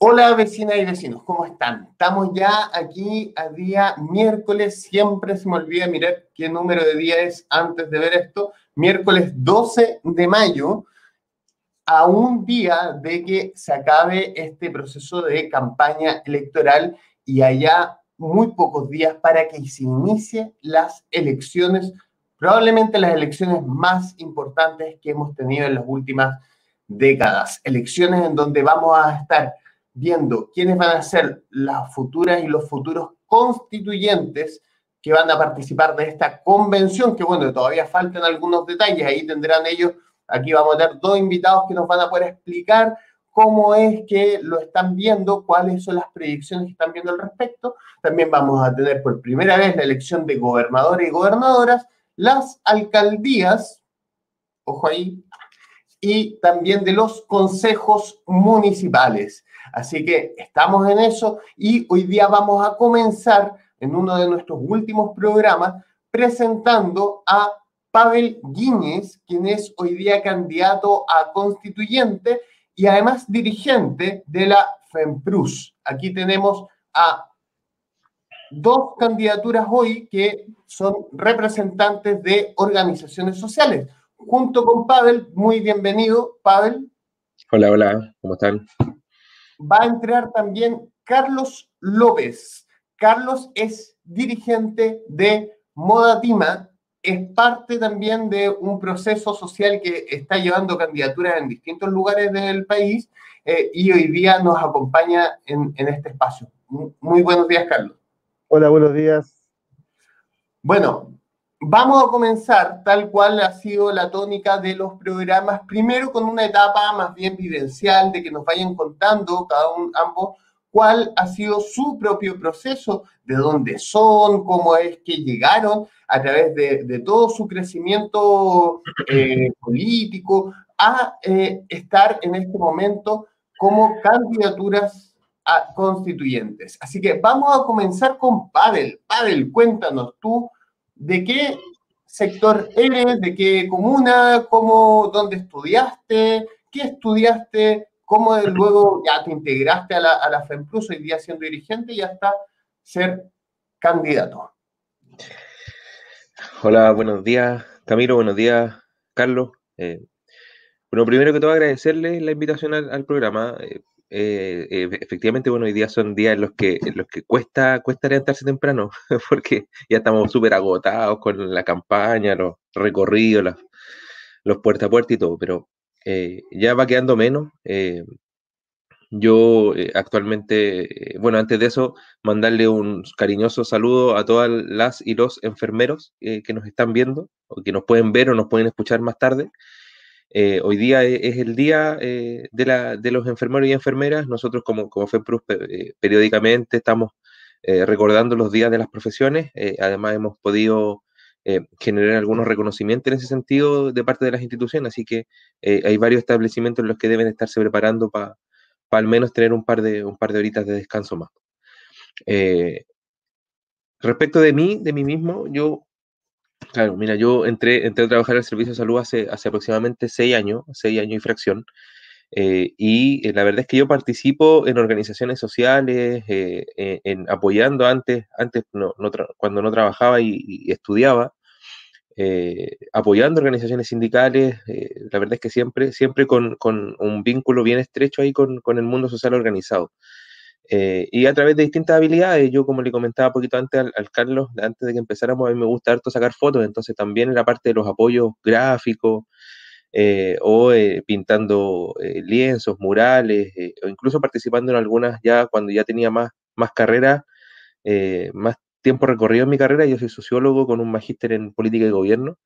Hola vecinas y vecinos, ¿cómo están? Estamos ya aquí a día miércoles, siempre se me olvida mirar qué número de día es antes de ver esto, miércoles 12 de mayo, a un día de que se acabe este proceso de campaña electoral y haya muy pocos días para que se inicie las elecciones, probablemente las elecciones más importantes que hemos tenido en las últimas décadas, elecciones en donde vamos a estar viendo quiénes van a ser las futuras y los futuros constituyentes que van a participar de esta convención, que bueno, todavía faltan algunos detalles, ahí tendrán ellos, aquí vamos a tener dos invitados que nos van a poder explicar cómo es que lo están viendo, cuáles son las predicciones que están viendo al respecto. También vamos a tener por primera vez la elección de gobernadores y gobernadoras, las alcaldías, ojo ahí, y también de los consejos municipales. Así que estamos en eso y hoy día vamos a comenzar en uno de nuestros últimos programas presentando a Pavel Guíñez, quien es hoy día candidato a constituyente y además dirigente de la FEMPRUS. Aquí tenemos a dos candidaturas hoy que son representantes de organizaciones sociales. Junto con Pavel, muy bienvenido, Pavel. Hola, hola, ¿cómo están? Va a entrar también Carlos López. Carlos es dirigente de Modatima, es parte también de un proceso social que está llevando candidaturas en distintos lugares del país eh, y hoy día nos acompaña en, en este espacio. Muy buenos días, Carlos. Hola, buenos días. Bueno, Vamos a comenzar tal cual ha sido la tónica de los programas, primero con una etapa más bien vivencial, de que nos vayan contando cada uno, ambos, cuál ha sido su propio proceso, de dónde son, cómo es que llegaron a través de, todo su crecimiento eh, político a eh, estar en este momento como candidaturas a constituyentes. Así que vamos a comenzar con Pavel. Pavel, cuéntanos tú ¿De qué sector eres? ¿De qué comuna? ¿Cómo, ¿Dónde estudiaste? ¿Qué estudiaste? ¿Cómo luego ya te integraste a la, a la FEMPLUS hoy día siendo dirigente y hasta ser candidato? Hola, buenos días Camilo, buenos días Carlos. Eh, bueno, primero que todo agradecerle la invitación al, programa. Eh, eh, eh, efectivamente, bueno, hoy día son días en los que, en los que cuesta, cuesta levantarse temprano, porque ya estamos súper agotados con la campaña, los recorridos, los puerta a puerta y todo, pero eh, ya va quedando menos. yo actualmente, bueno, antes de eso, mandarle un cariñoso saludo a todas las y los enfermeros que nos están viendo, o que nos pueden ver o nos pueden escuchar más tarde. Eh, hoy día e, es, el día eh, de, los enfermeros y enfermeras. Nosotros como, como eh, periódicamente estamos recordando los días de las profesiones. además hemos podido generar algunos reconocimientos en ese sentido de parte de las instituciones. Así que hay varios establecimientos en los que deben estarse preparando para al menos tener un par de, un par de horitas de descanso más. respecto de mí, de mí mismo, yo Claro, mira, yo entré, entré a trabajar en el servicio de salud hace, hace aproximadamente seis años, seis años y fracción, eh, y eh, la verdad es que yo participo en organizaciones sociales, eh, en, apoyando antes, antes cuando no trabajaba y, estudiaba, apoyando organizaciones sindicales, la verdad es que siempre, siempre con, con, un vínculo bien estrecho ahí con, con el mundo social organizado. Eh, y a través de distintas habilidades, yo como le comentaba poquito antes al, Carlos, antes de que empezáramos, a mí me gusta harto sacar fotos, entonces también en la parte de los apoyos gráficos eh, o eh, pintando lienzos, murales, o incluso participando en algunas ya cuando ya tenía más, más carrera, más tiempo recorrido en mi carrera, yo soy sociólogo con un magíster en política y gobierno,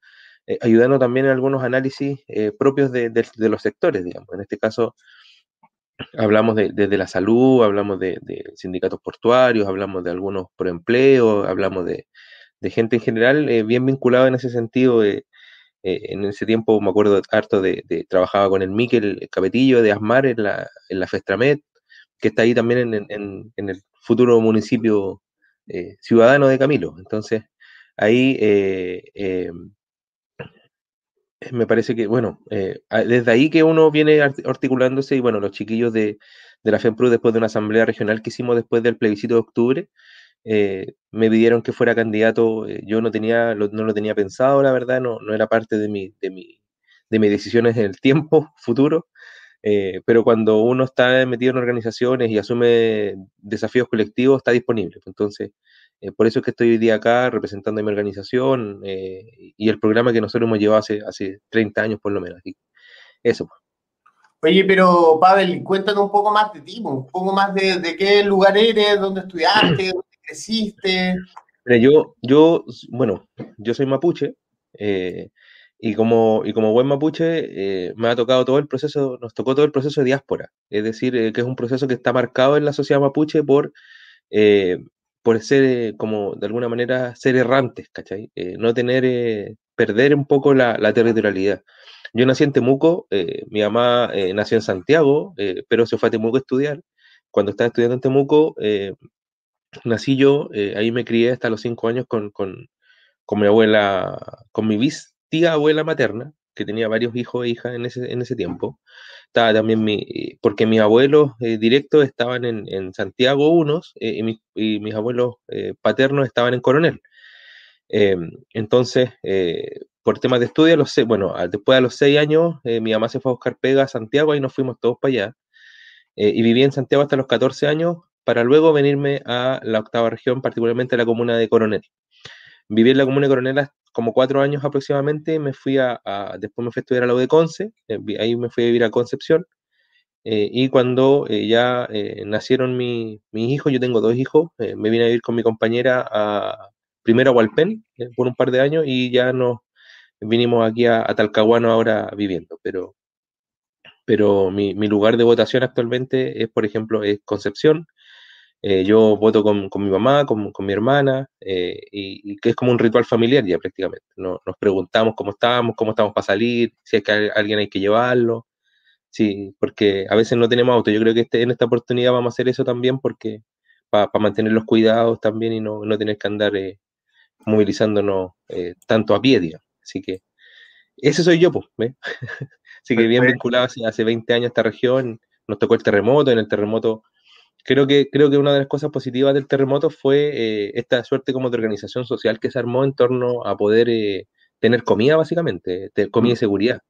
ayudando también en algunos análisis propios de, de los sectores, digamos, en este caso Hablamos de, desde la salud, hablamos de, sindicatos portuarios, hablamos de algunos por empleo, hablamos de, gente en general eh, bien vinculada en ese sentido. Eh, eh, en ese tiempo me acuerdo harto de, trabajaba con el Miquel Capetillo de Asmar en la, en la Festramed, que está ahí también en, en el futuro municipio ciudadano de Camilo. Entonces, ahí me parece que, bueno, desde ahí que uno viene articulándose y bueno, los chiquillos de, de la FEMPRU después de una asamblea regional que hicimos después del plebiscito de octubre, me pidieron que fuera candidato, yo no, tenía, no lo tenía pensado, la verdad, no, no era parte de, mi, de, mi, de mis decisiones en el tiempo futuro, eh, pero cuando uno está metido en organizaciones y asume desafíos colectivos, está disponible. Entonces, eh, por eso es que estoy hoy día acá representando a mi organización eh, y el programa que nosotros hemos llevado hace, hace 30 años por lo menos. eso. Oye, pero Pavel, cuéntanos un poco más de ti, un poco más de, qué lugar eres, dónde estudiaste, dónde creciste. yo, yo, bueno, yo soy mapuche, y como, y como buen mapuche, eh, me ha tocado todo el proceso, nos tocó todo el proceso de diáspora, es decir, eh, que es un proceso que está marcado en la sociedad mapuche por, eh, por ser, como de alguna manera, ser errantes, ¿cachai? no tener, perder un poco la, la, territorialidad. Yo nací en Temuco, mi mamá nació en Santiago, pero se fue a Temuco a estudiar. Cuando estaba estudiando en Temuco, nací yo, ahí me crié hasta los cinco años con, con, con mi abuela, con mi bis tía abuela materna, que tenía varios hijos e hijas en ese, en ese tiempo. Estaba también mi, porque mis abuelos eh, directos estaban en, en Santiago unos eh, y, mis abuelos eh, paternos estaban en Coronel. Em, entonces, por temas de estudio, los bueno, después de los seis años, mi mamá se fue a buscar pega a Santiago y nos fuimos todos para allá. y viví en Santiago hasta los 14 años para luego venirme a la octava región, particularmente a la comuna de Coronel. Viví en la comuna de Coronel como cuatro años aproximadamente, me fui a, después me fui a estudiar a la U de Conce, eh, ahí me fui a vivir a Concepción, eh, y cuando eh, ya nacieron mis hijos, yo tengo dos hijos, me vine a vivir con mi compañera a, primero a Hualpén por un par de años y ya nos vinimos aquí a, Talcahuano ahora viviendo, pero, pero mi, mi, lugar de votación actualmente es, por ejemplo, es Concepción, eh, yo voto con, con, mi mamá, con, con mi hermana, eh, y, que es como un ritual familiar ya prácticamente. nos preguntamos cómo estamos, cómo estamos para salir, si hay que alguien hay que llevarlo. Sí, porque a veces no tenemos auto. Yo creo que este, en esta oportunidad vamos a hacer eso también porque para mantener los cuidados también y no, no tener que andar eh, movilizándonos tanto a pie, digamos. Así que ese soy yo, pues. Así que bien vinculado hace, hace 20 años a esta región. Nos tocó el terremoto, en el terremoto creo que, creo que una de las cosas positivas del terremoto fue eh, esta suerte como de organización social que se armó en torno a poder eh, tener comida, básicamente, comida y mm. seguridad.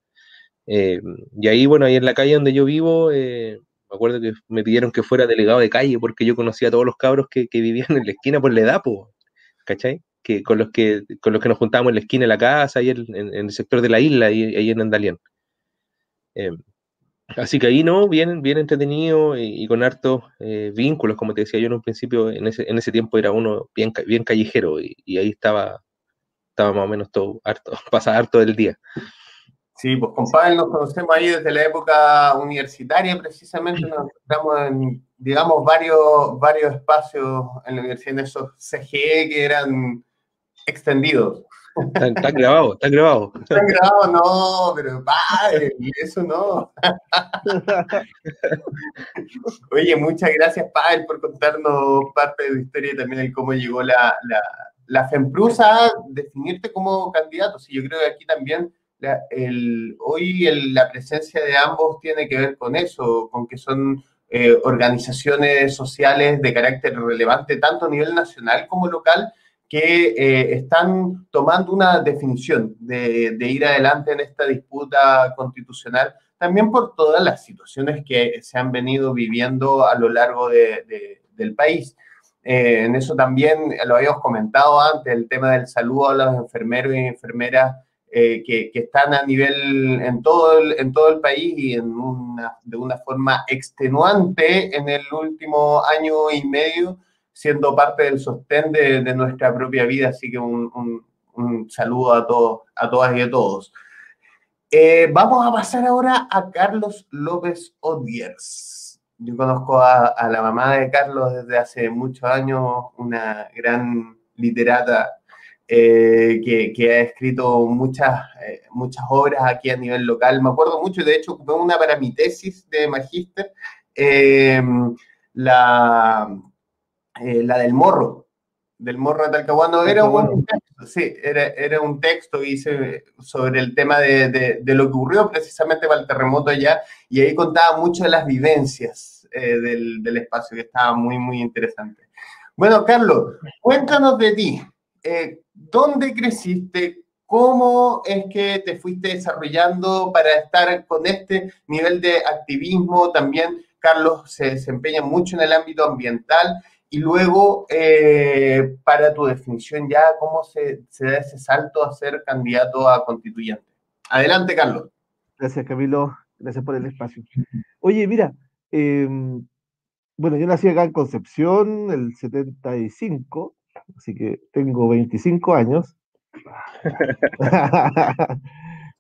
Eh, y ahí, bueno, ahí en la calle donde yo vivo, me acuerdo que me pidieron que fuera delegado de calle porque yo conocía a todos los cabros que, vivían en la esquina por la edad, ¿cachai? Que con los que con los que nos juntábamos en la esquina de la casa, ahí en, el sector de la isla, ahí, ahí en Andalián. Así que ahí no, bien, bien entretenido y, con hartos eh, vínculos, como te decía yo en un principio, en ese, en ese tiempo era uno bien, bien callejero y, ahí estaba, estaba más o menos todo harto, pasaba harto del día. Sí, pues con Pavel nos conocemos ahí desde la época universitaria, precisamente nos encontramos en, digamos, varios, varios espacios en la universidad, en esos CGE que eran extendidos. Están, grabados, están grabados. Están grabados, no, pero padre, eso no. Oye, muchas gracias, Pavel, por contarnos parte de tu historia y también el cómo llegó la, la, la FEMPRUSA a definirte como candidato. Sí, yo creo que aquí también el, hoy la presencia de ambos tiene que ver con eso, con que son eh, organizaciones sociales de carácter relevante tanto a nivel nacional como local que eh, están tomando una definición de, ir adelante en esta disputa constitucional, también por todas las situaciones que se han venido viviendo a lo largo del país. Eh, en eso también lo habíamos comentado antes, el tema del saludo a los enfermeros y enfermeras eh, que, están a nivel en todo el, en todo el país y en una, de una forma extenuante en el último año y medio siendo parte del sostén de, nuestra propia vida. Así que un, saludo a todos, a todas y a todos. Eh, vamos a pasar ahora a Carlos López Odiers. Yo conozco a, la mamá de Carlos desde hace muchos años, una gran literata eh, que, ha escrito muchas, eh, muchas obras aquí a nivel local. Me acuerdo mucho, de hecho, ocupé una para mi tesis de magíster. la, eh, la del morro, del Morro de Talcahuano. Era un texto, sí, era, era un texto hice sobre el tema de, de, lo que ocurrió precisamente para el terremoto allá, y ahí contaba mucho de las vivencias eh, del, del, espacio, que estaba muy, muy interesante. Bueno, Carlos, cuéntanos de ti. Eh, ¿Dónde creciste? ¿Cómo es que te fuiste desarrollando para estar con este nivel de activismo? También Carlos se desempeña mucho en el ámbito ambiental y luego eh, para tu definición ya, ¿cómo se, da ese salto a ser candidato a constituyente? Adelante, Carlos. Gracias, Camilo. Gracias por el espacio. Oye, mira, em, bueno, yo nací acá en Concepción el 75, así que tengo 25 años.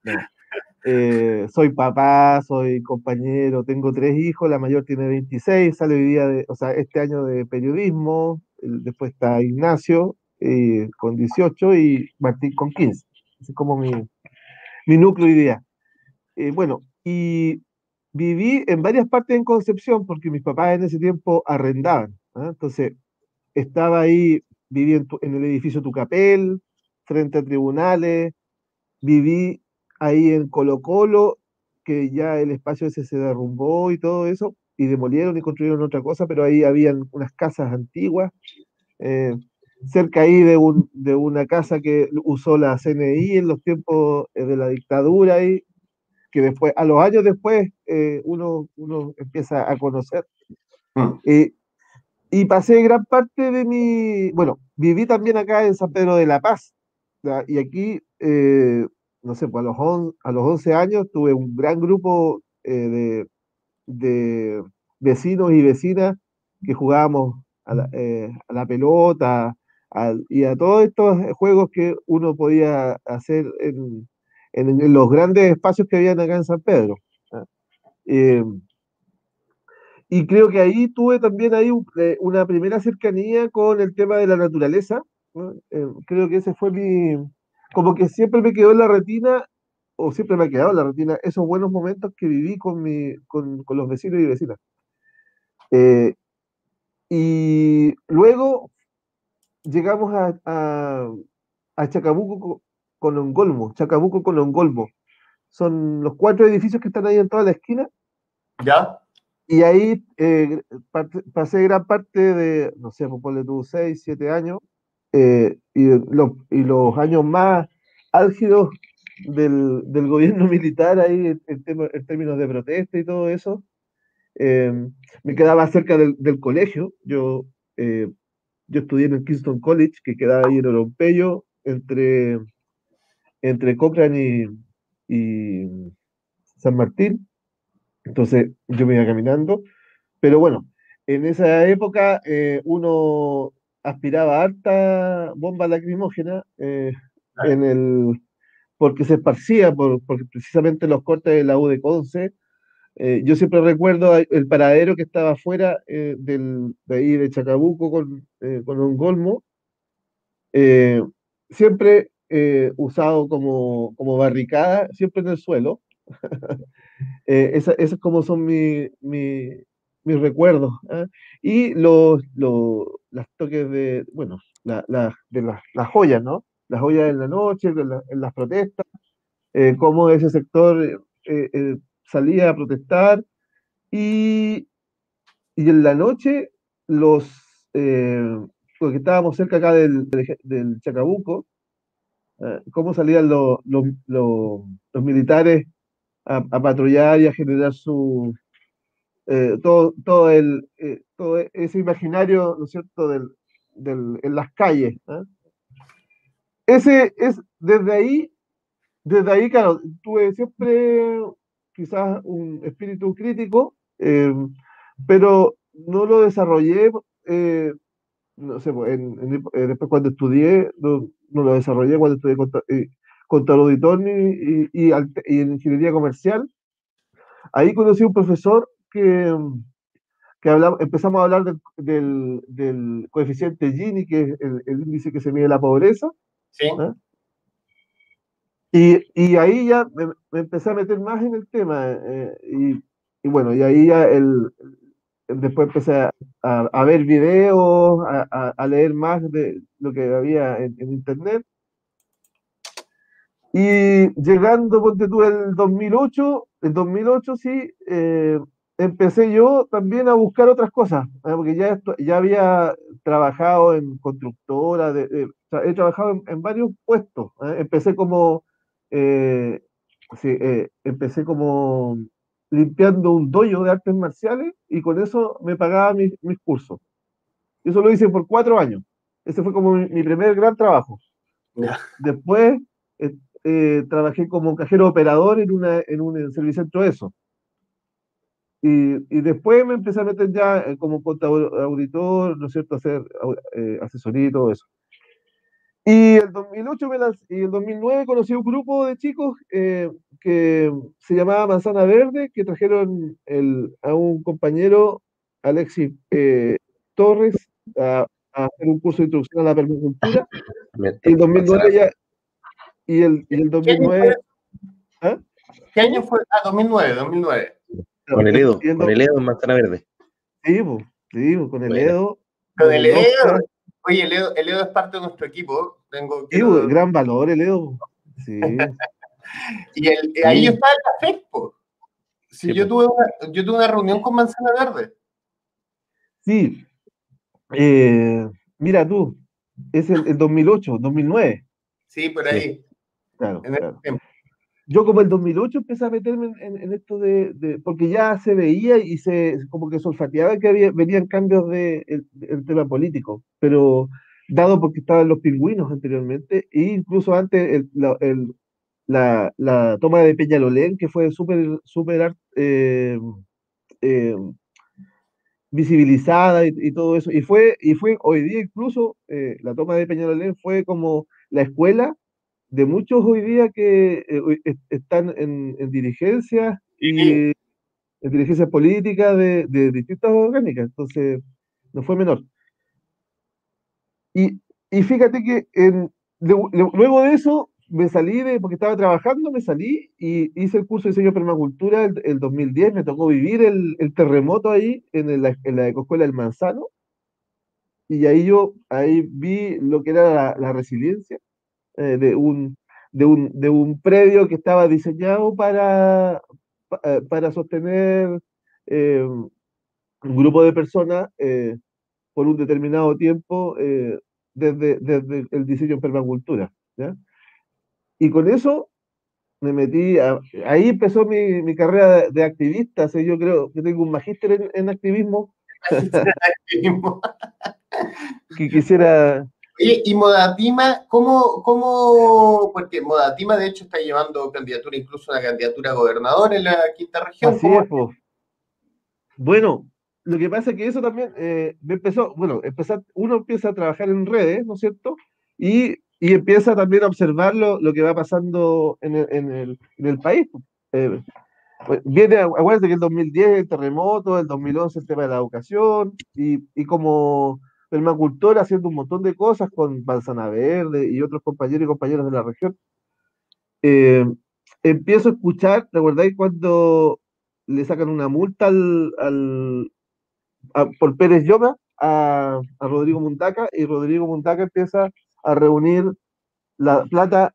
Eh, soy papá, soy compañero, tengo tres hijos, la mayor tiene 26, sale hoy día, de, o sea, este año de periodismo, después está Ignacio eh, con 18 y Martín con 15. Ese es como mi, mi núcleo día. Eh, bueno, y viví en varias partes en Concepción porque mis papás en ese tiempo arrendaban. ¿ah? Entonces, estaba ahí, viví en, en el edificio Tucapel, frente a tribunales, viví ahí en Colo Colo, que ya el espacio ese se derrumbó y todo eso, y demolieron y construyeron otra cosa, pero ahí habían unas casas antiguas, eh, cerca ahí de, un, de una casa que usó la CNI en los tiempos eh, de la dictadura, y que después, a los años después, eh, uno, uno empieza a conocer. Mm. y pasé gran parte de mi, bueno, viví también acá en San Pedro de la Paz, y aquí, eh, no sé, pues a los, a los 11 años tuve un gran grupo eh, de, vecinos y vecinas que jugábamos a la, eh, pelota y a todos estos juegos que uno podía hacer en, los grandes espacios que habían acá en San Pedro. ¿ah? y creo que ahí tuve también ahí una primera cercanía con el tema de la naturaleza, eh, creo que ese fue mi, como que siempre me quedó en la retina, o siempre me ha quedado en la retina, esos buenos momentos que viví con, mi, con, los vecinos y vecinas. Eh, y luego llegamos a, a, Chacabuco con Ongolmo, Chacabuco con Ongolmo. Son los cuatro edificios que están ahí en toda la esquina. ¿Ya? Y ahí eh, pasé gran parte de, no sé, pues ponle tú, seis, siete años, eh, y, los años más álgidos del, gobierno militar ahí en, en, términos de protesta y todo eso, eh, me quedaba cerca del, colegio. Yo, eh, yo estudié en el Kingston College, que quedaba ahí en Orompeyo, entre, entre Cochrane y, y San Martín. Entonces yo me iba caminando. Pero bueno, en esa época uno aspiraba harta bomba lacrimógena eh, en el, porque se esparcía por, precisamente los cortes de la U de Conce. Eh, yo siempre recuerdo el paradero que estaba afuera eh, del, de ahí de Chacabuco con, con un golmo, siempre usado como, como, barricada, siempre en el suelo. Esas es como son mi, mi, mis recuerdos. Y los, los las toques de, bueno, la, de las, joyas, ¿no? Las joyas en la noche, en las protestas, eh, cómo ese sector eh, eh, salía a protestar y, y, en la noche los, porque estábamos cerca acá del, del Chacabuco, cómo salían los, los, los, militares a, a, patrullar y a generar su, eh, todo, todo, el, eh, todo ese imaginario, ¿no es cierto?, del, del, en las calles. ¿eh? Ese es, desde ahí, desde ahí, claro, tuve siempre quizás un espíritu crítico, pero no lo desarrollé, no sé, pues, después cuando estudié, no, no, lo desarrollé cuando estudié contra, auditor y, y, y en ingeniería comercial. Ahí conocí a un profesor que, que hablamos, empezamos a hablar del, del, coeficiente Gini, que es el, índice que se mide la pobreza. Sí. Y, y, ahí ya me, empecé a meter más en el tema. Eh, y, y, bueno, y ahí ya el, después empecé a, a, ver videos, a, leer más de lo que había en, internet. Y llegando, ponte tú, el 2008, el 2008 sí, eh, empecé yo también a buscar otras cosas, ¿eh? porque ya, ya había trabajado en constructora, de, he trabajado en, varios puestos. ¿eh? Empecé como, sí, empecé como limpiando un dojo de artes marciales y con eso me pagaba mis, mis cursos. Eso lo hice por cuatro años. Ese fue como mi, primer gran trabajo. Después eh, eh, trabajé como cajero operador en, una, en un servicio de eso. Y, y, después me empecé a meter ya eh, como contador, auditor, ¿no es cierto?, hacer asesoría y todo eso. Y el 2008 y el 2009 conocí un grupo de chicos eh, que se llamaba Manzana Verde, que trajeron el, a un compañero, Alexis eh, Torres, a, hacer un curso de introducción a la permacultura. Y el 2009 ya. Y el, y el 2009. ¿Ah? ¿Qué año fue? Ah, 2009, 2009. Con el Edo, con el Edo en Manzana Verde. Sí, sí con el Edo. Con el Edo. Oye, el Edo, es parte de nuestro equipo. Tengo, sí, gran valor el Edo. Sí. y el, ahí yo estaba en la FECPO. Sí, yo, tuve una, yo tuve una reunión con Manzana Verde. Sí. Eh, mira tú, es el, 2008, 2009. Sí, por ahí. Claro, claro yo como el 2008 empecé a meterme en, esto de, porque ya se veía y se como que solfateaba que había, venían cambios de el, tema político, pero dado porque estaban los pingüinos anteriormente, e incluso antes la, la, toma de Peñalolén, que fue súper super, eh, eh, visibilizada y, todo eso, y fue, y fue hoy día incluso eh, la toma de Peñalolén fue como la escuela de muchos hoy día que eh, están en, dirigencia y en dirigencia política de, distintas orgánicas, entonces no fue menor. Y, fíjate que luego de eso me salí de, porque estaba trabajando, me salí y hice el curso de diseño de permacultura el, 2010, me tocó vivir el, terremoto ahí en, la, en la ecoescuela del Manzano, y ahí yo ahí vi lo que era la resiliencia, eh, de, un, de, un, de un predio que estaba diseñado para, eh, para sostener eh, un grupo de personas por un determinado tiempo desde, desde, el diseño en permacultura. Y con eso me metí, ahí empezó mi, mi carrera de, activista, yo creo que tengo un magíster en, en activismo. que quisiera Oye, y Modatima, ¿cómo, ¿cómo, porque Modatima de hecho está llevando candidatura, incluso una candidatura a gobernador en la quinta región? Así es, pues. Bueno, lo que pasa es que eso también eh, empezó, bueno, empezar, uno empieza a trabajar en redes, ¿no es cierto? Y, y empieza también a observar lo, lo que va pasando en el, en el, en el país. Eh, pues, viene, acuérdense que el 2010 el terremoto, el 2011 el tema de la educación, y, y como permacultor haciendo un montón de cosas con Manzana Verde y otros compañeros y compañeras de la región. Eh, empiezo a escuchar, ¿recordáis cuando le sacan una multa al, por Pérez Lloma a, Rodrigo Muntaca y Rodrigo Muntaca empieza a reunir la plata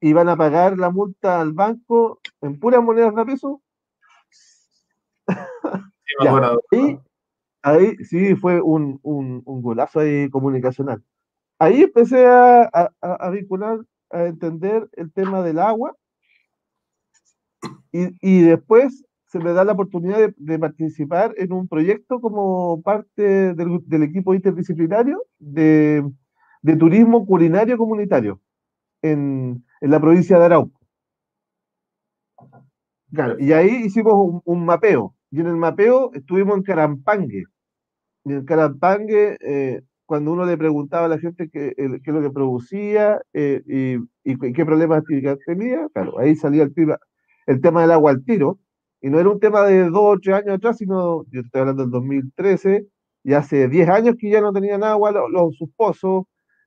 y van a pagar la multa al banco en puras monedas de peso? Sí, ahí sí fue un, un, golazo ahí comunicacional. Ahí empecé a, a, vincular, a entender el tema del agua y, y después se me da la oportunidad de, participar en un proyecto como parte del, del equipo interdisciplinario de, de, turismo culinario comunitario en, en, la provincia de Arauco. Claro, y ahí hicimos un, un mapeo. Y en el mapeo estuvimos en Carampangue, en el Carapangue, eh, cuando uno le preguntaba a la gente qué, qué es lo que producía eh, y, qué problemas tenía, claro, ahí salía el tema, el tema del agua al tiro, y no era un tema de dos o tres años atrás, sino, yo estoy hablando del 2013, y hace 10 años que ya no tenían agua los, sus pozos,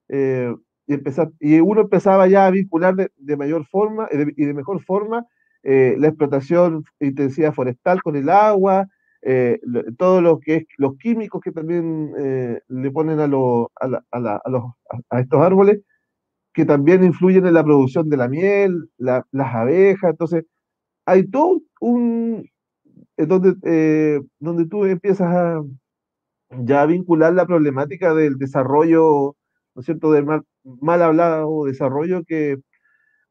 eh, y, empezar, y uno empezaba ya a vincular de, de mayor forma y de mejor forma la explotación intensiva forestal con el agua, eh, todo lo que es los químicos que también eh, le ponen a, a, los, a, estos árboles, que también influyen en la producción de la miel, las abejas, entonces hay todo un, donde, donde tú empiezas a ya vincular la problemática del desarrollo, ¿no es cierto?, del mal, mal hablado desarrollo que,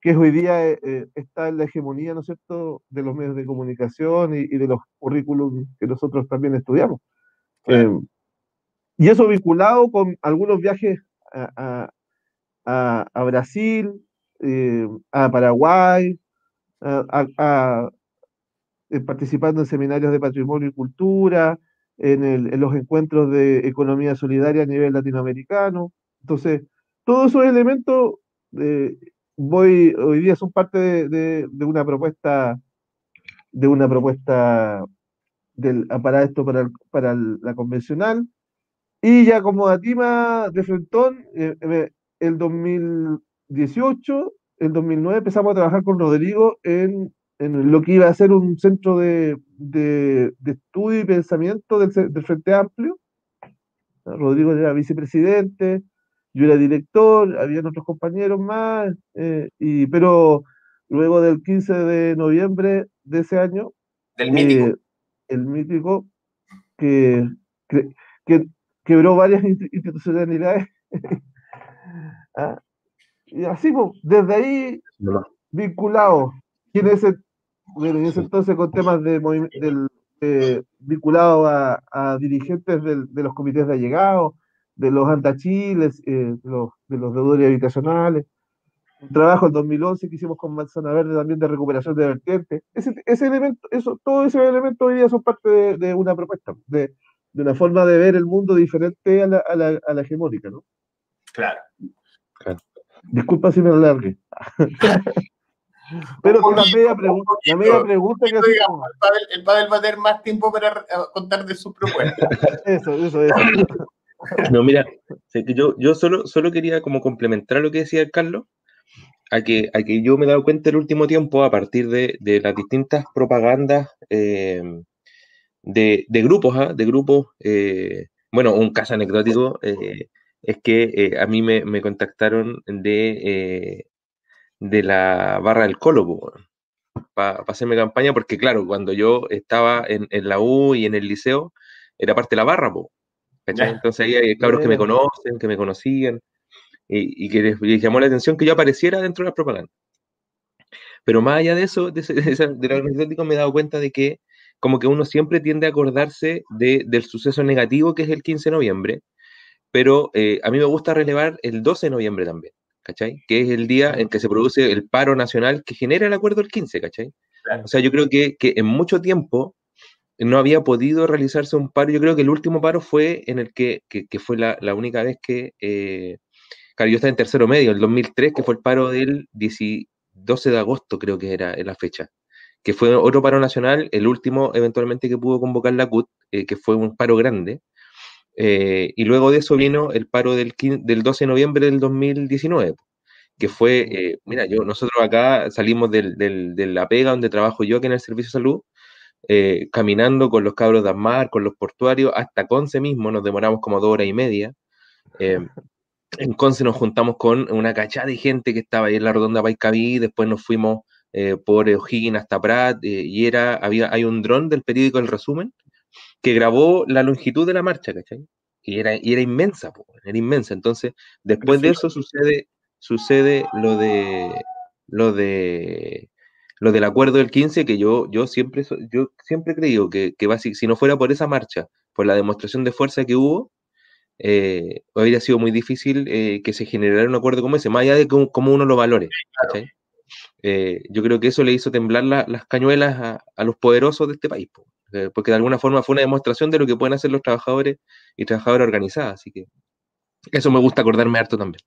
que hoy día eh, eh, está en la hegemonía, ¿no es cierto?, de los medios de comunicación y, de los currículums que nosotros también estudiamos. Eh, y eso vinculado con algunos viajes a, a, a Brasil, a Paraguay, a, participando en seminarios de patrimonio y cultura, en, los encuentros de economía solidaria a nivel latinoamericano. Entonces, todos esos elementos eh, voy, hoy día son parte de, una propuesta, de una propuesta del, para esto, para, para la convencional. Y ya como Atima de Frentón, eh, eh, el 2018, el 2009 empezamos a trabajar con Rodrigo en en lo que iba a ser un centro de, de, estudio y pensamiento del, del, Frente Amplio. Rodrigo era vicepresidente, yo era director, había otros compañeros más, eh, y, pero luego del 15 de noviembre de ese año, del mítico. Eh, el mítico que, que, quebró varias institucionalidades. ah, y así, pues, desde ahí, vinculado. ¿Quién es el, bueno, en ese entonces con temas de, del, eh, vinculados a, dirigentes de los comités de allegados, de los antachiles, eh, de, los, de los deudores habitacionales. Un trabajo en 2011 que hicimos con Manzana Verde también de recuperación de vertientes. Ese, ese elemento, eso, todos esos elementos hoy día son parte de, una propuesta, de, de, una forma de ver el mundo diferente a la, a la, a la hegemónica, ¿no? Claro. claro. Disculpa si me alargue. Pero la media, pregunta, la media pregunta que digamos, el, padre, va a tener más tiempo para eh, contar de su propuesta. eso, eso, eso. No, mira, yo, yo solo, solo quería como complementar lo que decía Carlos, a que, a que yo me he dado cuenta el último tiempo a partir de, de las distintas propagandas eh, de, de, grupos, ¿ah? de grupos, eh, bueno, un caso anecdótico es que a mí me, me contactaron de de la barra del Colo, para hacerme campaña, porque claro, cuando yo estaba en, la U y en el liceo, era parte de la barra, Entonces ahí hay cabros que me conocen, que me conocían, y, que les, llamó la atención que yo apareciera dentro de las propagandas. Pero más allá de eso, de, de, me he dado cuenta de que como que uno siempre tiende a acordarse del suceso negativo que es el 15 de noviembre, pero eh, a mí me gusta relevar el 12 de noviembre también. ¿cachai? Que es el día en que se produce el paro nacional que genera el acuerdo del 15, ¿cachai? O sea, yo creo que, que, en mucho tiempo no había podido realizarse un paro. Yo creo que el último paro fue en el que, que, que fue la, la, única vez que, eh, claro, yo estaba en tercero medio, el 2003, que fue el paro del 12 de agosto, creo que era la fecha, que fue otro paro nacional, el último eventualmente que pudo convocar la CUT, eh, que fue un paro grande. Eh, y luego de eso vino el paro del, del 12 de noviembre del 2019, que fue, eh, mira, yo, nosotros acá salimos del, de la pega donde trabajo yo, aquí en el Servicio de Salud, eh, caminando con los cabros de Amar, con los portuarios, hasta Conce mismo, nos demoramos como dos horas y media. en Conce nos juntamos con una cachada de gente que estaba ahí en la rotonda Paicaví, después nos fuimos por O'Higgins hasta Prat, y era, había, hay un dron del periódico El Resumen, que grabó la longitud de la marcha, ¿cachai? Y era, y era inmensa, era inmensa. Entonces, después de eso sucede, sucede lo de lo de lo del acuerdo del 15, que yo, yo siempre yo siempre he creído que, que si no fuera por esa marcha, por la demostración de fuerza que hubo, eh, habría sido muy difícil eh, que se generara un acuerdo como ese, más allá de cómo, uno lo valore. Eh, yo creo que eso le hizo temblar las cañuelas a, a, los poderosos de este país. Eh, porque de alguna forma fue una demostración de lo que pueden hacer los trabajadores y trabajadoras organizadas, así que eso me gusta acordarme harto también.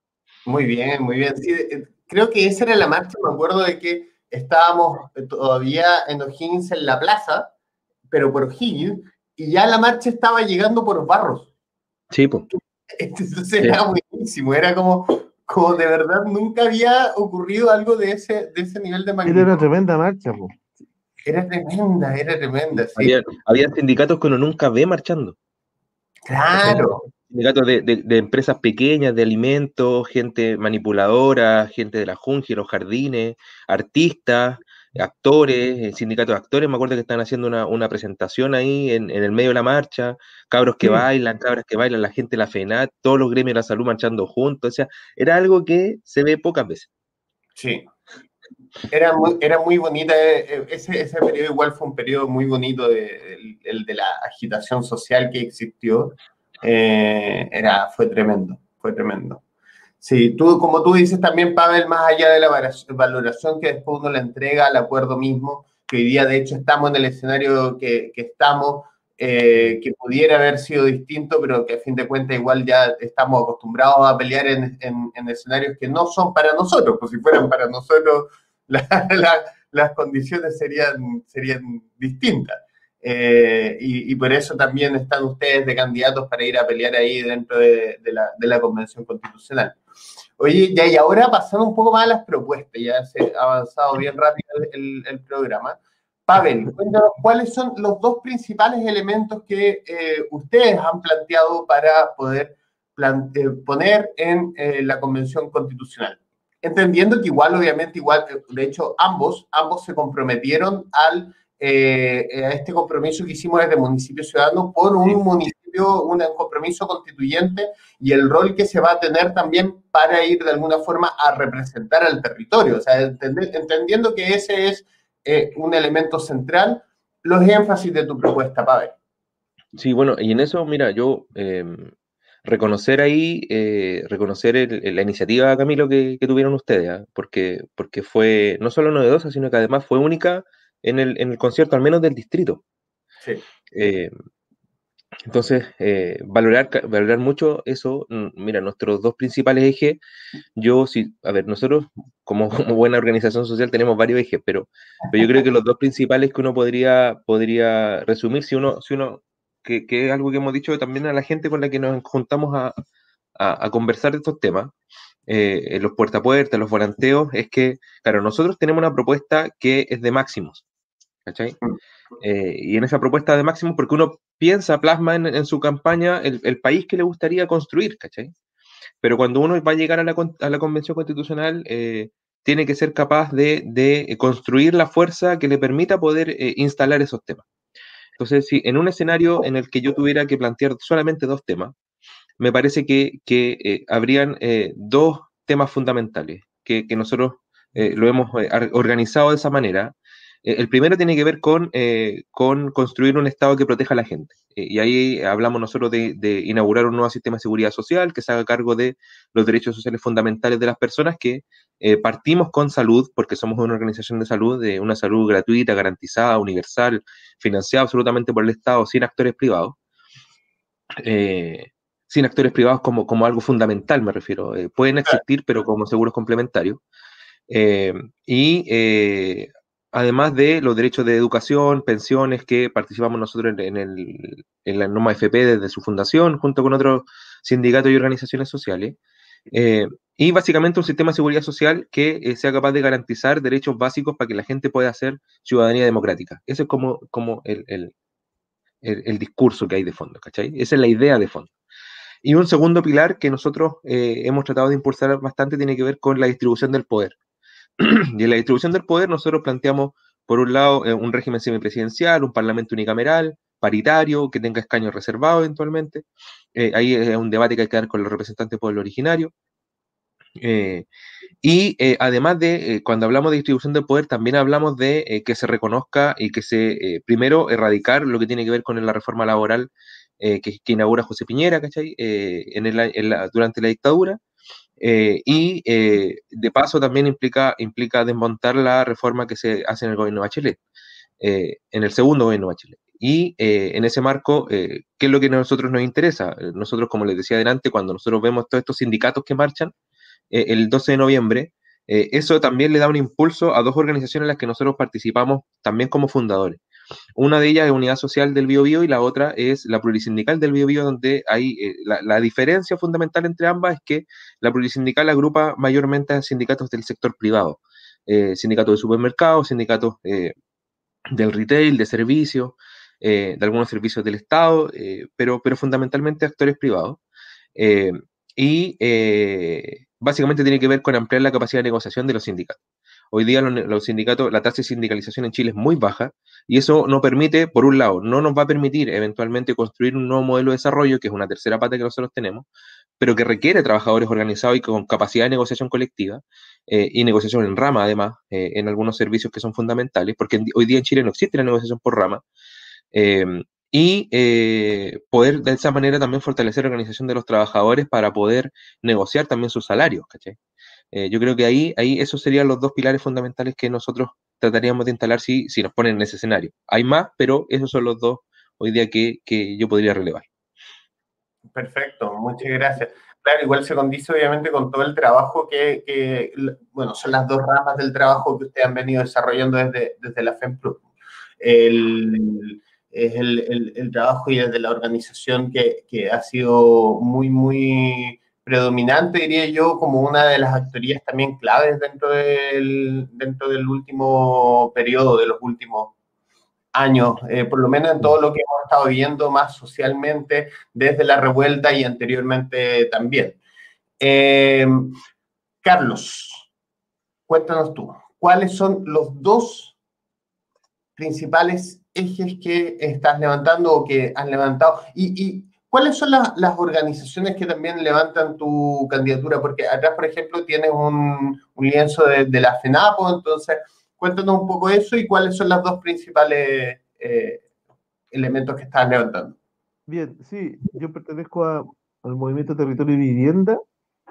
Muy bien, muy bien. Eh, creo que esa era la marcha, me acuerdo de que estábamos todavía en O'Higgins en la plaza, pero por O'Higgins, y ya la marcha estaba llegando por Barros. Sí, pues. Entonces era buenísimo, era como, como de verdad nunca había ocurrido algo de ese, de ese nivel de magnitud. Era una tremenda marcha, pues. Era tremenda, era tremenda. Había, sindicatos que uno nunca ve marchando. Claro. Sindicatos de, empresas pequeñas, de alimentos, gente manipuladora, gente de la jungia, los jardines, artistas, actores, sindicatos de actores, me acuerdo que están haciendo una, presentación ahí en, el medio de la marcha, cabros que bailan, cabras que bailan, la gente de la FENAT, todos los gremios de la salud marchando juntos, o sea, era algo que se ve pocas veces. Sí, era muy, era muy bonita, eh, eh, ese, ese periodo igual fue un periodo muy bonito de, el, de la agitación social que existió. Eh, era, fue tremendo, fue tremendo. Sí, tú, como tú dices también, Pavel, más allá de la valoración que después uno le entrega al acuerdo mismo, que hoy día de hecho estamos en el escenario que, que estamos, que pudiera haber sido distinto, pero que a fin de cuentas igual ya estamos acostumbrados a pelear en, en, en escenarios que no son para nosotros, pues si fueran para nosotros las condiciones serían, serían distintas. Eh, y, por eso también están ustedes de candidatos para ir a pelear ahí dentro de, la, Convención Constitucional. Oye, ya y ahora pasando un poco más a las propuestas, ya se ha avanzado bien rápido el, programa. Pavel, cuéntanos cuáles son los dos principales elementos que eh, ustedes han planteado para poder eh, poner en la Convención Constitucional entendiendo que igual, obviamente, igual, de hecho, ambos, ambos se comprometieron al, eh, a este compromiso que hicimos desde Municipio Ciudadano por un municipio, un compromiso constituyente y el rol que se va a tener también para ir de alguna forma a representar al territorio. O sea, entendiendo que ese es eh, un elemento central, los énfasis de tu propuesta, Pavel. Sí, bueno, y en eso, mira, yo em, reconocer ahí, eh, reconocer la iniciativa, Camilo, que, tuvieron ustedes, ¿ah? porque, porque fue no solo novedosa, sino que además fue única en el, en el concierto, al menos del distrito. Sí. Eh, entonces, eh, valorar, valorar mucho eso, mm, mira, nuestros dos principales ejes, yo sí, a ver, nosotros como, como, buena organización social tenemos varios ejes, pero, pero yo creo que los dos principales que uno podría, podría resumir, si uno, si uno que, es algo que hemos dicho también a la gente con la que nos juntamos a, conversar de estos temas, eh, los puerta a puerta, los volanteos, es que, claro, nosotros tenemos una propuesta que es de máximos, ¿cachai? Mm. Eh, y en esa propuesta de máximos, porque uno piensa, plasma en, su campaña el, país que le gustaría construir, ¿cachai? Pero cuando uno va a llegar a la, a la Convención Constitucional, eh, tiene que ser capaz de, de, construir la fuerza que le permita poder eh, instalar esos temas. Entonces, si en un escenario en el que yo tuviera que plantear solamente dos temas, me parece que, eh, habrían eh, dos temas fundamentales que, nosotros eh, lo hemos organizado de esa manera. El primero tiene que ver con, con, construir un Estado que proteja a la gente. y ahí hablamos nosotros de, de, inaugurar un nuevo sistema de seguridad social que se haga cargo de los derechos sociales fundamentales de las personas que eh, partimos con salud, porque somos una organización de salud, de una salud gratuita, garantizada, universal, financiada absolutamente por el Estado, sin actores privados. Eh, sin actores privados como, como algo fundamental, me refiero. Eh, pueden existir, pero como seguros complementarios. y además de los derechos de educación, pensiones, que participamos nosotros en, el, en la NOMA FP desde su fundación, junto con otros sindicatos y organizaciones sociales. Eh, y básicamente un sistema de seguridad social que eh, sea capaz de garantizar derechos básicos para que la gente pueda hacer ciudadanía democrática. Ese es como, el, discurso que hay de fondo, ¿cachai? Esa es la idea de fondo. Y un segundo pilar que nosotros eh, hemos tratado de impulsar bastante tiene que ver con la distribución del poder. y en la distribución del poder nosotros planteamos, por un lado, un régimen semipresidencial, un parlamento unicameral, paritario, que tenga escaños reservados eventualmente. Eh, ahí es un debate que hay que dar con los representantes del pueblo originario. Eh, y eh, además de, cuando hablamos de distribución del poder, también hablamos de que se reconozca y que se, primero, erradicar lo que tiene que ver con la reforma laboral que, inaugura José Piñera, ¿cachai? En durante la dictadura. Y de paso también implica, implica desmontar la reforma que se hace en el gobierno de Bachelet, en el segundo gobierno de Bachelet. Y eh, en ese marco, eh, ¿qué es lo que a nosotros nos interesa? Eh, nosotros, como les decía adelante, cuando nosotros vemos todos estos sindicatos que marchan el 12 de noviembre, eso también le da un impulso a dos organizaciones en las que nosotros participamos también como fundadores. Una de ellas es Unidad Social del Biobío y la otra es la Plurisindical del Biobío, donde hay la, la, diferencia fundamental entre ambas es que la Plurisindical agrupa mayormente a sindicatos del sector privado, sindicatos de supermercados, sindicatos del retail, de servicios, de algunos servicios del Estado, pero, pero fundamentalmente actores privados. y básicamente tiene que ver con ampliar la capacidad de negociación de los sindicatos. Hoy día los, sindicatos, la tasa de sindicalización en Chile es muy baja y eso no permite, por un lado, no nos va a permitir eventualmente construir un nuevo modelo de desarrollo, que es una tercera pata que nosotros tenemos, pero que requiere trabajadores organizados y con capacidad de negociación colectiva eh, y negociación en rama, además, eh, en algunos servicios que son fundamentales, porque hoy día en Chile no existe la negociación por rama. Em, y eh, poder de esa manera también fortalecer la organización de los trabajadores para poder negociar también sus salarios, ¿cachai? Eh, yo creo que ahí, ahí esos serían los dos pilares fundamentales que nosotros trataríamos de instalar si, si nos ponen en ese escenario. Hay más, pero esos son los dos hoy día que, que yo podría relevar. Perfecto, muchas gracias. Claro, igual se condice obviamente con todo el trabajo que, que, bueno, son las dos ramas del trabajo que ustedes han venido desarrollando desde, desde la FEMPLUS. El, es el, el, el, trabajo y desde la organización que, que ha sido muy, muy predominante, diría yo, como una de las actorías también claves dentro del, dentro del último periodo, de los últimos años, eh, por lo menos en todo lo que hemos estado viendo más socialmente desde la revuelta y anteriormente también. Eh, Carlos, cuéntanos tú, ¿cuáles son los dos principales ejes que estás levantando o que has levantado? Y, y ¿Cuáles son las, organizaciones que también levantan tu candidatura? Porque atrás, por ejemplo, tienes un, lienzo de, la FENAPO, entonces cuéntanos un poco eso y cuáles son los dos principales eh, elementos que estás levantando. Bien, sí, yo pertenezco al Movimiento Territorio y Vivienda.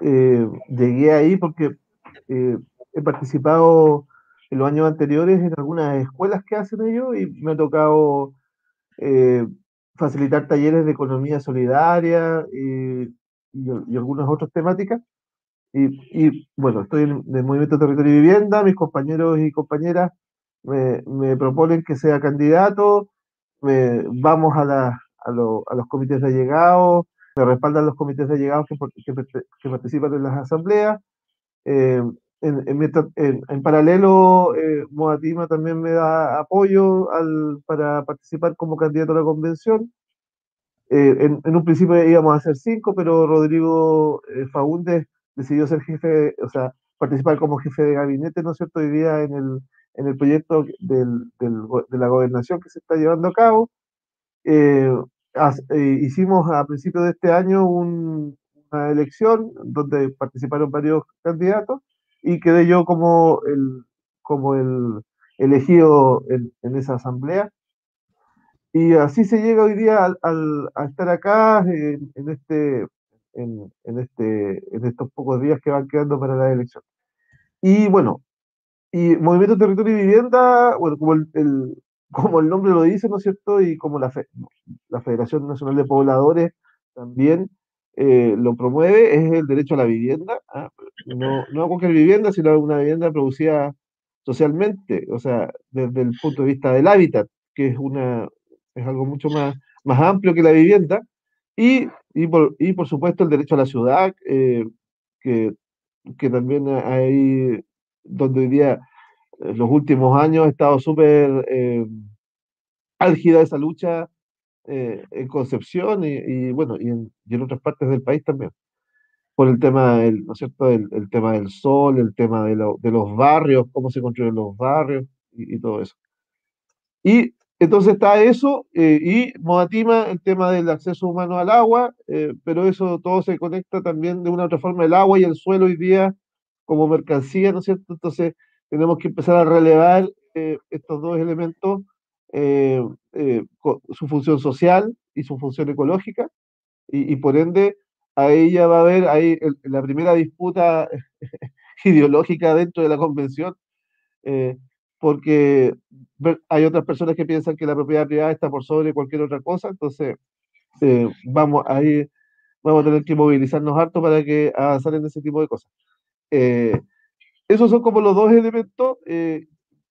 Eh, llegué ahí porque eh, he participado en los años anteriores en algunas escuelas que hacen ellos y me ha tocado facilitar talleres de economía solidaria y, y, algunas otras temáticas. Y, bueno, estoy en el Movimiento Territorio y Vivienda, mis compañeros y compañeras me, me proponen que sea candidato, vamos a, la, a, a, los comités de allegados, me respaldan los comités de allegados que, que, participan en las asambleas. Eh, en, en, paralelo, eh, Moatima también me da apoyo al, para participar como candidato a la convención. Eh, en, un principio íbamos a ser cinco, pero Rodrigo eh, Faúndez decidió ser jefe, o sea, participar como jefe de gabinete, ¿no es cierto?, hoy día en el, en el proyecto del, del, de la gobernación que se está llevando a cabo. Eh, hicimos a principios de este año una elección donde participaron varios candidatos y quedé yo como el, como el elegido en, esa asamblea. Y así se llega hoy día al, a estar acá en, este, en, en, este, en estos pocos días que van quedando para la elección. Y bueno, y Movimiento Territorio y Vivienda, bueno, como el, como el nombre lo dice, ¿no es cierto? Y como la, la Federación Nacional de Pobladores también eh, lo promueve, es el derecho a la vivienda. ¿ah? no, no a cualquier vivienda, sino una vivienda producida socialmente, o sea, desde el punto de vista del hábitat, que es, una, es algo mucho más, más amplio que la vivienda, y, y, por, y por supuesto el derecho a la ciudad, eh, que, que también hay, donde hoy día, en los últimos años, ha estado súper eh, álgida esa lucha eh, en Concepción y, bueno, y en, y en, otras partes del país también por el tema del, ¿no es cierto? El, el tema del sol, el tema de, lo, de, los barrios, cómo se construyen los barrios y, todo eso. Y entonces está eso, eh, y Modatima, el tema del acceso humano al agua, eh, pero eso todo se conecta también de una u otra forma, el agua y el suelo hoy día como mercancía, ¿no es cierto? Entonces tenemos que empezar a relevar eh, estos dos elementos, su función social y su función ecológica, y, y por ende ahí ya va a haber ahí la primera disputa ideológica dentro de la convención, eh, porque hay otras personas que piensan que la propiedad privada está por sobre cualquier otra cosa, entonces eh, vamos ahí vamos a tener que movilizarnos harto para que avanzar en ese tipo de cosas. Eh, esos son como los dos elementos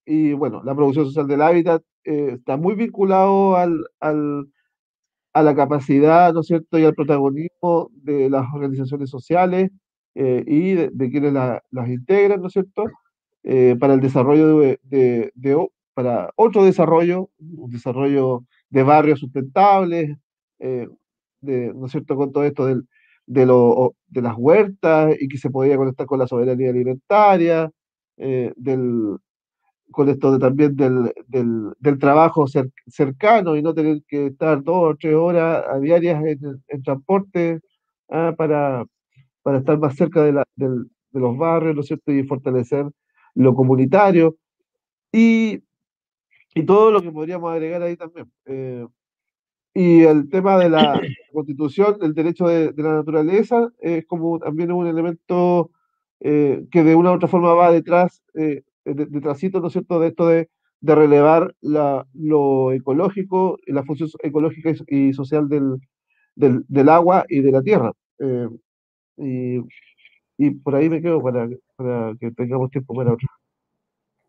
y bueno, la producción social del hábitat está muy vinculado al, al a la capacidad, ¿no es cierto?, y al protagonismo de las organizaciones sociales eh, y de, quienes las integran, ¿no es cierto?, eh, para el desarrollo de, para otro desarrollo, un desarrollo de barrios sustentables, eh, de, ¿no es cierto?, con todo esto del, de, lo, de las huertas y que se podía conectar con la soberanía alimentaria, eh, del, con esto de, también del, del, del trabajo cercano y no tener que estar dos o tres horas a diarias en, en transporte ah, para, para estar más cerca de, la, de los barrios, ¿no es cierto? Y fortalecer lo comunitario. Y, y todo lo que podríamos agregar ahí también. Eh, y el tema de la constitución, el derecho de, de la naturaleza, es como también un elemento eh, que de una u otra forma va detrás eh, detrásito, ¿no es cierto?, de esto de, de relevar la, lo ecológico, la función ecológica y, social del, del, del, agua y de la tierra. Eh, y, por ahí me quedo para, que tengamos tiempo para otro.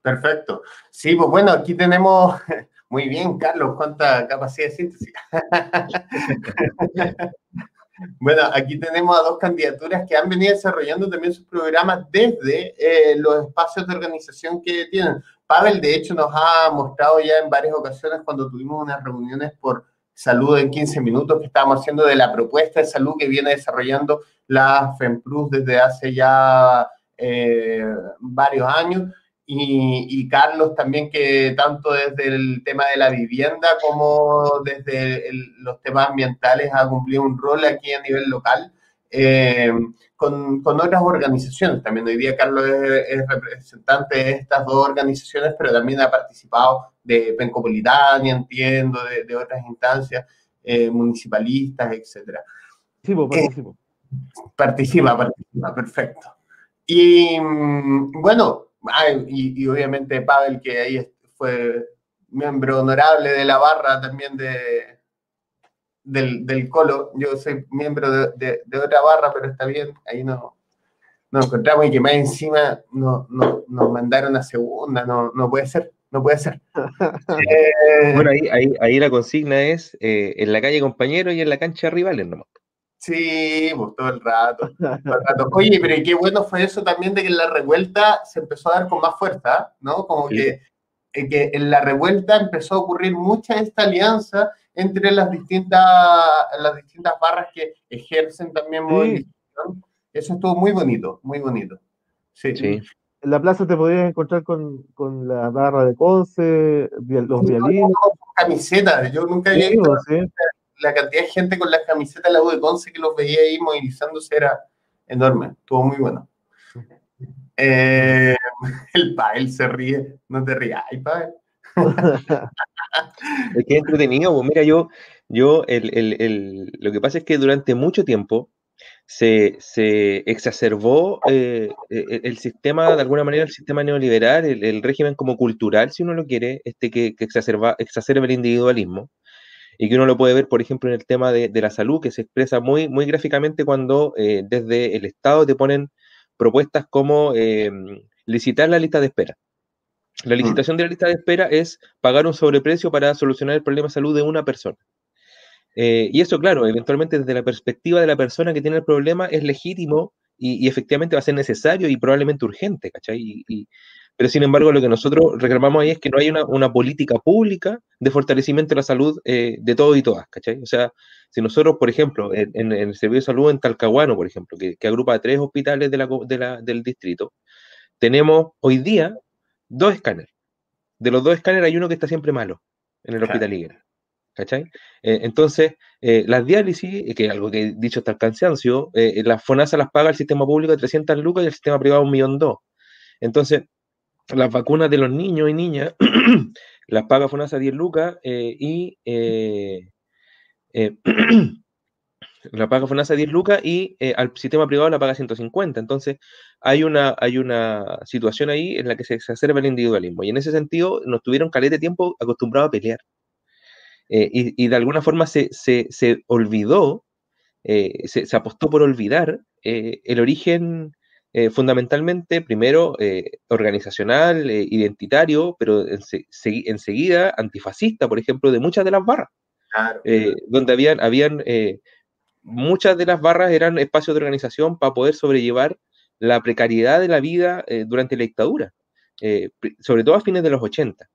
Perfecto. Sí, pues bueno, aquí tenemos, muy bien, Carlos, cuánta capacidad de síntesis. Bueno, aquí tenemos a dos candidaturas que han venido desarrollando también sus programas desde eh, los espacios de organización que tienen. Pavel, de hecho, nos ha mostrado ya en varias ocasiones cuando tuvimos unas reuniones por salud en 15 minutos que estábamos haciendo de la propuesta de salud que viene desarrollando la FEMPLUS desde hace ya eh, varios años y, Carlos también que tanto desde el tema de la vivienda como desde los temas ambientales ha cumplido un rol aquí a nivel local eh, con, con, otras organizaciones. También hoy día Carlos es, representante de estas dos organizaciones, pero también ha participado de Pencopolitania, entiendo, de, otras instancias eh, municipalistas, etcétera. Sí, pues, participo. participa, participa, perfecto. Y mm, bueno, Ah, y, obviamente Pavel, que ahí fue miembro honorable de la barra también de, del, Colo. Yo soy miembro de, otra barra, pero está bien, ahí no, nos encontramos y que más encima no, no, nos mandaron a segunda, no, no puede ser, no puede ser. Eh, bueno, ahí, ahí, la consigna es eh, en la calle compañero y en la cancha rivales nomás. Sí, pues todo el rato, Oye, pero qué bueno fue eso también de que en la revuelta se empezó a dar con más fuerza, ¿no? Como que, eh, que en la revuelta empezó a ocurrir mucha esta alianza entre las distintas, las distintas barras que ejercen también movilización. Eso estuvo muy bonito, muy bonito. Sí. sí. En la plaza te podías encontrar con, con la barra de Conce, los violines. Camisetas, yo nunca había visto la cantidad de gente con la camiseta de la U de Conce que los veía ahí movilizándose era enorme, estuvo muy bueno. Eh, el Pael se ríe, no te rías, Pael. es que es entretenido, pues mira, yo, yo el, el, el, lo que pasa es que durante mucho tiempo se, se exacerbó eh, e, el, sistema, de alguna manera, el sistema neoliberal, el, régimen como cultural, si uno lo quiere, este que, que exacerba, exacerba el individualismo y que uno lo puede ver, por ejemplo, en el tema de, la salud, que se expresa muy, muy gráficamente cuando eh, desde el Estado te ponen propuestas como eh, licitar la lista de espera. La mm. licitación de la lista de espera es pagar un sobreprecio para solucionar el problema de salud de una persona. Eh, y eso, claro, eventualmente desde la perspectiva de la persona que tiene el problema es legítimo y, efectivamente va a ser necesario y probablemente urgente, ¿cachai? y, pero sin embargo, lo que nosotros reclamamos ahí es que no hay una, política pública de fortalecimiento de la salud eh, de todos y todas, ¿cachai? O sea, si nosotros, por ejemplo, en, el servicio de salud en Talcahuano, por ejemplo, que, agrupa a tres hospitales del distrito, tenemos hoy día dos escáneres. De los dos escáneres hay uno que está siempre malo en el hospital Higuera. ¿Cachai? Eh, entonces, eh, las diálisis, que es algo que he dicho hasta el cansancio, la FONASA las paga el sistema público de 300 lucas y el sistema privado un millón dos. Entonces, las vacunas de los niños y niñas las paga FONASA 10 lucas eh, y eh, eh, la paga FONASA 10 lucas y al sistema privado la paga 150. Entonces hay una, hay una situación ahí en la que se exacerba el individualismo y en ese sentido nos tuvieron caleta de tiempo acostumbrados a pelear. Y, de alguna forma se, se, olvidó, se, se, apostó por olvidar el origen eh, fundamentalmente, primero, eh, organizacional, eh, identitario, pero enseguida antifascista, por ejemplo, de muchas de las barras, donde habían, habían muchas de las barras eran espacios de organización para poder sobrellevar la precariedad de la vida durante la dictadura, sobre todo a fines de los 80.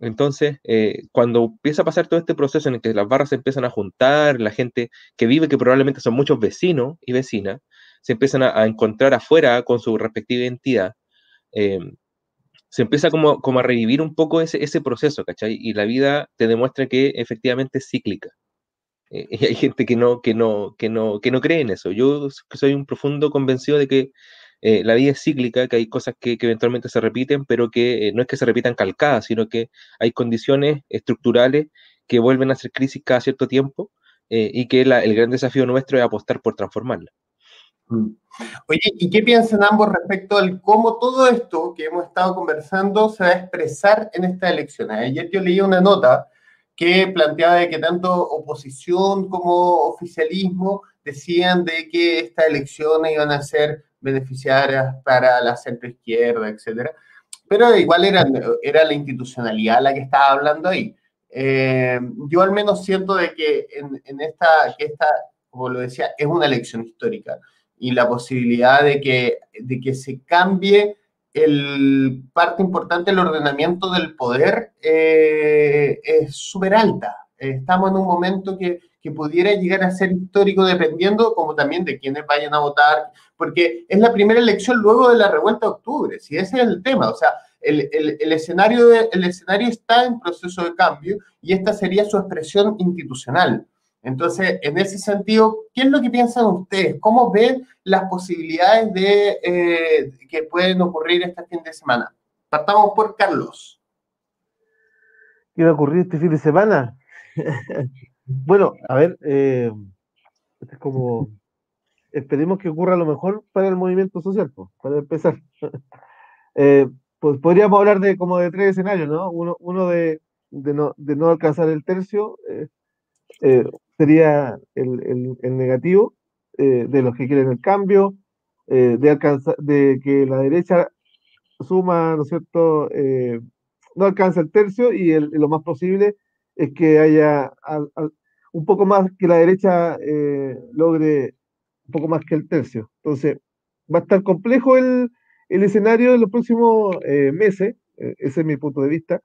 Entonces, eh, cuando empieza a pasar todo este proceso en el que las barras se empiezan a juntar, la gente que vive, que probablemente son muchos vecinos y vecinas, se empiezan a, encontrar afuera con su respectiva identidad, eh, se empieza como, como, a revivir un poco ese, ese proceso, ¿cachai? Y la vida te demuestra que efectivamente es cíclica. Eh, y hay gente que no, que, no, que, no, que no cree en eso. Yo soy un profundo convencido de que eh, la vida es cíclica, que hay cosas que, eventualmente se repiten, pero que no es que se repitan calcadas, sino que hay condiciones estructurales que vuelven a ser crisis cada cierto tiempo y que el gran desafío nuestro es apostar por transformarla. Oye, ¿y qué piensan ambos respecto al cómo todo esto que hemos estado conversando se va a expresar en esta elección? Ayer yo leí una nota que planteaba de que tanto oposición como oficialismo decían de que estas elecciones iban a ser beneficiarias para la centroizquierda, etcétera. Pero igual era, era la institucionalidad la que estaba hablando ahí. Eh, yo al menos siento de que en, esta, que esta, como lo decía, es una elección histórica y la posibilidad de que, de que se cambie el parte importante del ordenamiento del poder eh, es súper alta. Estamos en un momento que, que, pudiera llegar a ser histórico dependiendo como también de quienes vayan a votar, porque es la primera elección luego de la revuelta de octubre, si ese es el tema, o sea, el, el, el escenario, el escenario está en proceso de cambio y esta sería su expresión institucional. Entonces, en ese sentido, ¿qué es lo que piensan ustedes? ¿Cómo ven las posibilidades de eh, que pueden ocurrir este fin de semana? Partamos por Carlos. ¿Qué va a ocurrir este fin de semana? bueno, a ver, eh, es como, esperemos que ocurra lo mejor para el movimiento social, pues, para empezar. Eh, pues podríamos hablar de como de tres escenarios, ¿no? Uno, uno de, de, no, de no alcanzar el tercio, sería el, negativo eh, de los que quieren el cambio, eh, de, alcanzar, de que la derecha suma, ¿no es cierto?, eh, no alcanza el tercio y lo más posible es que haya un poco más que la derecha logre un poco más que el tercio. Entonces, va a estar complejo el, el escenario en los próximos meses, ese es mi punto de vista.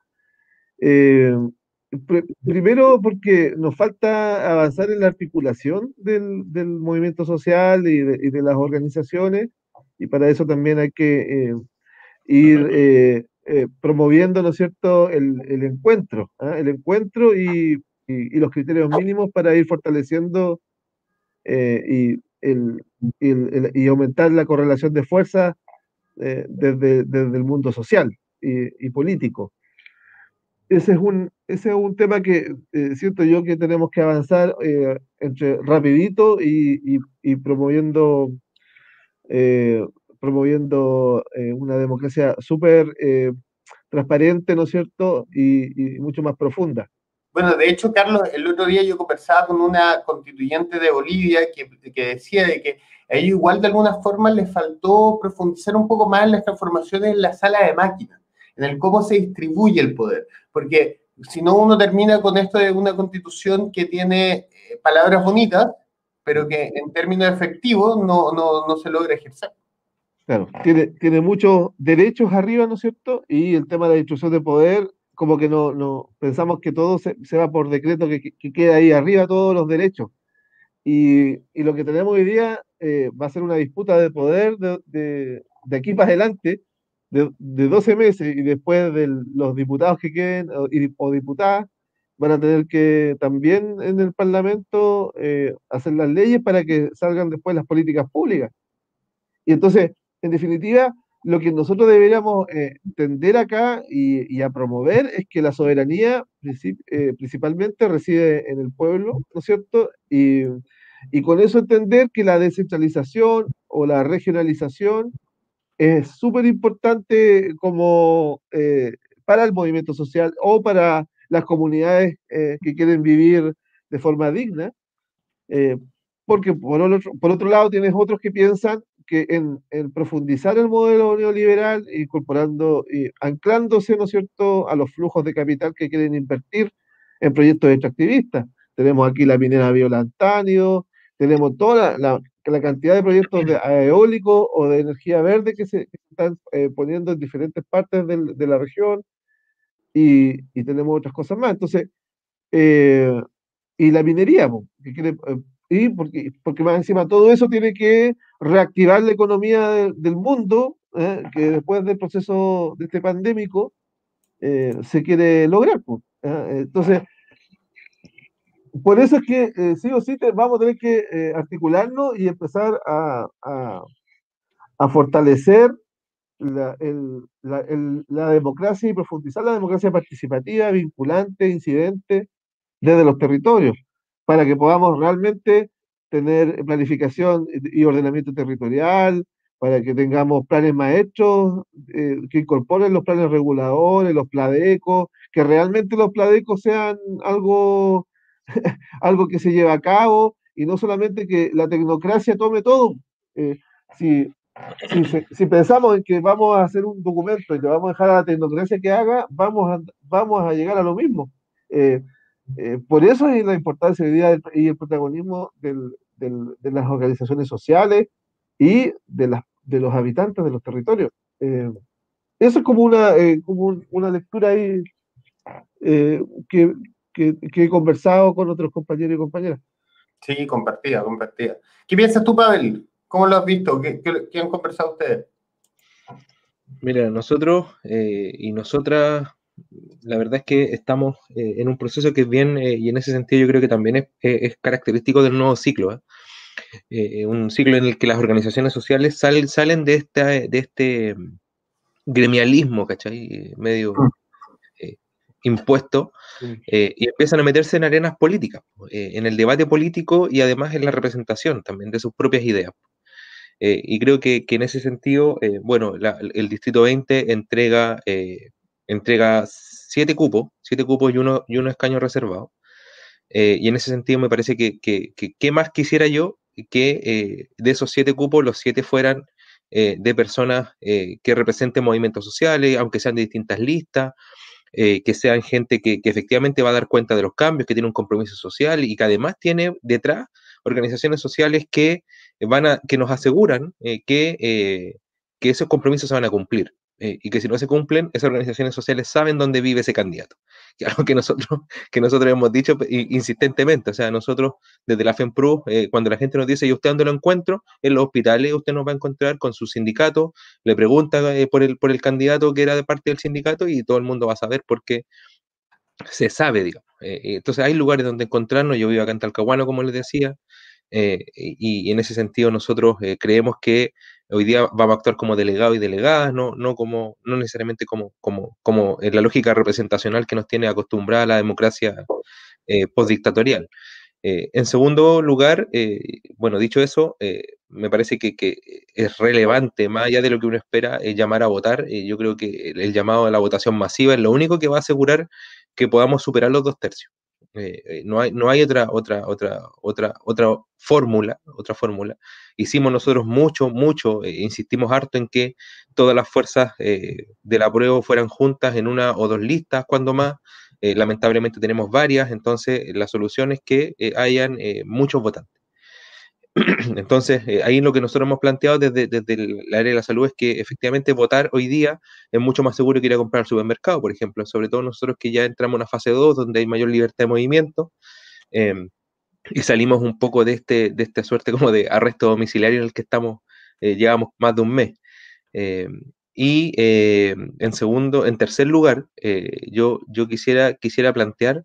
Primero porque nos falta avanzar en la articulación del, movimiento social y de, las organizaciones, y para eso también hay que eh, ir eh, eh, promoviendo, ¿no es cierto?, el, encuentro, ¿ah? el encuentro y, los criterios mínimos para ir fortaleciendo y, y, aumentar la correlación de fuerza desde, desde, el mundo social y político ese es un, ese es un tema que eh, siento yo que tenemos que avanzar eh, entre rapidito y, promoviendo, eh, promoviendo una democracia súper transparente, ¿no es cierto? Y, mucho más profunda. Bueno, de hecho, Carlos, el otro día yo conversaba con una constituyente de Bolivia que, que decía de que a ellos igual de alguna forma les faltó profundizar un poco más en las transformaciones en la sala de máquinas en el cómo se distribuye el poder. Porque si no, uno termina con esto de una constitución que tiene eh, palabras bonitas, pero que en términos efectivos no, no, no se logra ejercer. Claro, tiene, tiene muchos derechos arriba, ¿no es cierto? Y el tema de la distribución de poder, como que no, no pensamos que todo se, se va por decreto, que, que, queda ahí arriba todos los derechos. Y, y lo que tenemos hoy día eh, va a ser una disputa de poder de, de, de aquí para adelante, de, de 12 meses y después de los diputados que queden o, diputadas van a tener que también en el Parlamento eh, hacer las leyes para que salgan después las políticas públicas. Y entonces, en definitiva, lo que nosotros deberíamos eh, entender acá y, a promover es que la soberanía eh, principalmente reside en el pueblo, ¿no es cierto? Y, y con eso entender que la descentralización o la regionalización es súper importante como eh, para el movimiento social o para las comunidades eh, que quieren vivir de forma digna, eh, porque por otro, por otro lado tienes otros que piensan que en, profundizar el modelo neoliberal, incorporando y anclándose, ¿no es cierto?, a los flujos de capital que quieren invertir en proyectos extractivistas. Tenemos aquí la minera Violantáneo, tenemos toda la cantidad de proyectos de eólicos o de energía verde que se, están eh, poniendo en diferentes partes de la región. y, tenemos otras cosas más. Entonces, eh, y la minería, que quiere, eh, y porque, porque más encima todo eso tiene que reactivar la economía del mundo, ¿eh? que después del proceso de este pandémico se quiere lograr. Entonces, por eso es que sí o sí vamos a tener que articularnos y empezar a, a fortalecer la, la, democracia y profundizar la democracia participativa, vinculante, incidente desde los territorios, para que podamos realmente tener planificación y ordenamiento territorial, para que tengamos planes maestros eh, que incorporen los planes reguladores, los pladecos, que realmente los pladecos sean algo, algo que se lleva a cabo y no solamente que la tecnocracia tome todo. Eh, si si, pensamos en que vamos a hacer un documento y que vamos a dejar a la tecnología que haga, vamos a, vamos a llegar a lo mismo. Eh, eh, por eso es la importancia y el protagonismo del, de las organizaciones sociales y de, de los habitantes de los territorios. Eh, eso es como una, como una lectura ahí que, que, que, he conversado con otros compañeros y compañeras. Sí, compartida, compartida. ¿Qué piensas tú, Pavel? ¿Cómo lo has visto? ¿Qué, han conversado ustedes? Mira, nosotros eh, y nosotras, la verdad es que estamos eh, en un proceso que es bien, eh, y en ese sentido yo creo que también es, característico del nuevo ciclo. un ciclo en el que las organizaciones sociales salen, salen de, esta, de este gremialismo, ¿cachai? Medio mm. impuesto, y empiezan a meterse en arenas políticas, en el debate político y además en la representación también de sus propias ideas. Eh, y creo que, en ese sentido, eh, bueno, el Distrito 20 entrega, eh, entrega siete cupos, siete cupos y uno, y uno escaño reservado. y en ese sentido me parece que, ¿qué más quisiera yo que de esos siete cupos, los siete fueran de personas que representen movimientos sociales, aunque sean de distintas listas, que sean gente que, que, efectivamente va a dar cuenta de los cambios, que tiene un compromiso social y que además tiene detrás organizaciones sociales que van a, que nos aseguran eh, que, eh, que esos compromisos se van a cumplir. Eh, y que si no se cumplen, esas organizaciones sociales saben dónde vive ese candidato. Que algo que nosotros, que nosotros hemos dicho insistentemente. O sea, nosotros desde la FEMPRU, cuando la gente nos dice, ¿y usted dónde lo encuentro? En los hospitales usted nos va a encontrar con su sindicato, le pregunta por, el, por el candidato que era de parte del sindicato y todo el mundo va a saber porque se sabe, digamos. entonces hay lugares donde encontrarnos. Yo vivo acá en Talcahuano, como les decía, eh, y, en ese sentido nosotros eh, creemos que hoy día vamos a actuar como delegados y delegadas, no, no, como, no necesariamente como, como, como en la lógica representacional que nos tiene acostumbrada la democracia eh, postdictatorial. en segundo lugar, bueno, dicho eso, me parece que, que, es relevante, más allá de lo que uno espera, llamar a votar. yo creo que el, llamado a la votación masiva es lo único que va a asegurar que podamos superar los dos tercios. Eh, eh, no, hay, no hay otra, otra, otra, otra, otra fórmula, otra fórmula. Hicimos nosotros mucho, mucho, eh, insistimos harto en que todas las fuerzas de la prueba fueran juntas en una o dos listas, cuando más. lamentablemente tenemos varias, entonces la solución es que hayan muchos votantes. Entonces, eh, ahí lo que nosotros hemos planteado desde, desde el área de la salud es que efectivamente votar hoy día es mucho más seguro que ir a comprar al supermercado, por ejemplo, sobre todo nosotros que ya entramos en una fase 2 donde hay mayor libertad de movimiento em, y salimos un poco de, este, de esta suerte como de arresto domiciliario en el que estamos, eh, llevamos más de un mes. Em, y em, en segundo, en tercer lugar, eh, yo, yo quisiera, quisiera plantear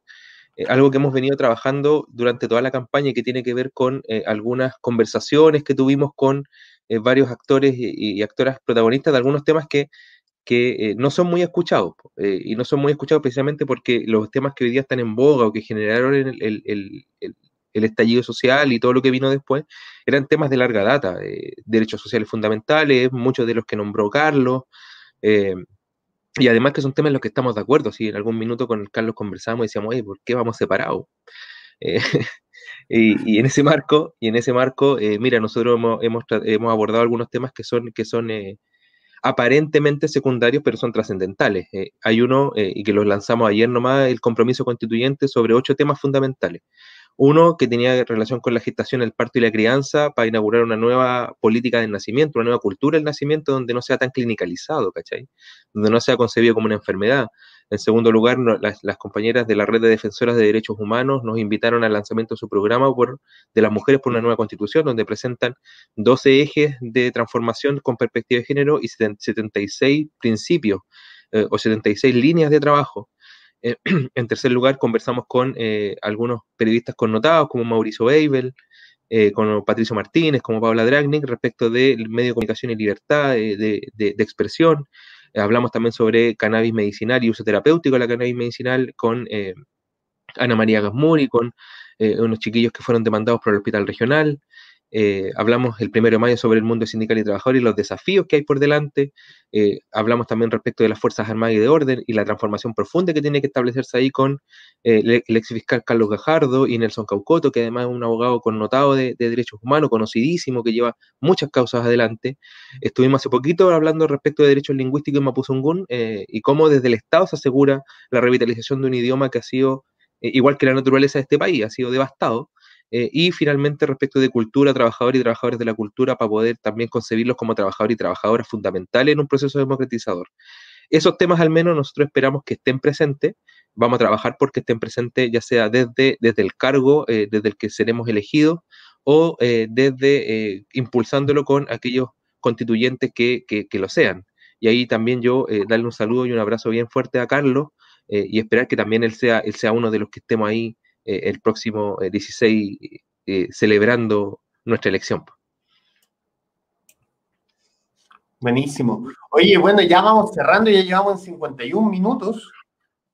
eh, algo que hemos venido trabajando durante toda la campaña y que tiene que ver con eh, algunas conversaciones que tuvimos con eh, varios actores y, actoras protagonistas de algunos temas que, que no son muy escuchados. y no son muy escuchados precisamente porque los temas que hoy día están en boga o que generaron el, el, el, estallido social y todo lo que vino después eran temas de larga data, derechos sociales fundamentales, muchos de los que nombró Carlos. Y además que son temas en los que estamos de acuerdo. Si en algún minuto con Carlos conversamos y decíamos, ¿por qué vamos separados? Eh, y, en ese marco, y en ese marco, eh, mira, nosotros hemos, hemos, abordado algunos temas que son, que son eh, aparentemente secundarios, pero son trascendentales. hay uno, y que los lanzamos ayer nomás, el compromiso constituyente sobre ocho temas fundamentales. Uno que tenía relación con la gestación, el parto y la crianza para inaugurar una nueva política del nacimiento, una nueva cultura del nacimiento donde no sea tan clinicalizado, ¿cachai? Donde no sea concebido como una enfermedad, En segundo lugar, las, compañeras de la Red de Defensoras de Derechos Humanos nos invitaron al lanzamiento de su programa por, de las mujeres por una nueva constitución, donde presentan 12 ejes de transformación con perspectiva de género y 76 principios eh, o 76 líneas de trabajo. Eh, en tercer lugar, conversamos con eh, algunos periodistas connotados como Mauricio Beibel, con Patricio Martínez, como Paula Dragnik, respecto del medio de comunicación y libertad de, de expresión. Hablamos también sobre cannabis medicinal y uso terapéutico de la cannabis medicinal con eh, Ana María Gasmuri, con eh, unos chiquillos que fueron demandados por el hospital regional. Eh, hablamos el primero de mayo sobre el mundo sindical y trabajador y los desafíos que hay por delante. Eh, hablamos también respecto de las Fuerzas Armadas y de Orden y la transformación profunda que tiene que establecerse ahí con eh, el ex fiscal Carlos Gajardo y Nelson Caucoto, que además es un abogado connotado de, derechos humanos, conocidísimo, que lleva muchas causas adelante. Estuvimos hace poquito hablando respecto de derechos lingüísticos en Mapuzungún y cómo desde el Estado se asegura la revitalización de un idioma que ha sido, igual que la naturaleza de este país, ha sido devastado. Eh, y finalmente, respecto de cultura, trabajadores y trabajadores de la cultura, para poder también concebirlos como trabajadores y trabajadoras fundamentales en un proceso democratizador. Esos temas al menos nosotros esperamos que estén presentes. Vamos a trabajar porque estén presentes ya sea desde, desde el cargo, eh, desde el que seremos elegidos, o eh, desde impulsándolo con aquellos constituyentes que, que, lo sean. Y ahí también yo darle un saludo y un abrazo bien fuerte a Carlos y esperar que también él sea, él sea uno de los que estemos ahí eh, el próximo 16 eh, eh, celebrando nuestra elección. Buenísimo. Oye, bueno, ya vamos cerrando, ya llevamos en 51 minutos.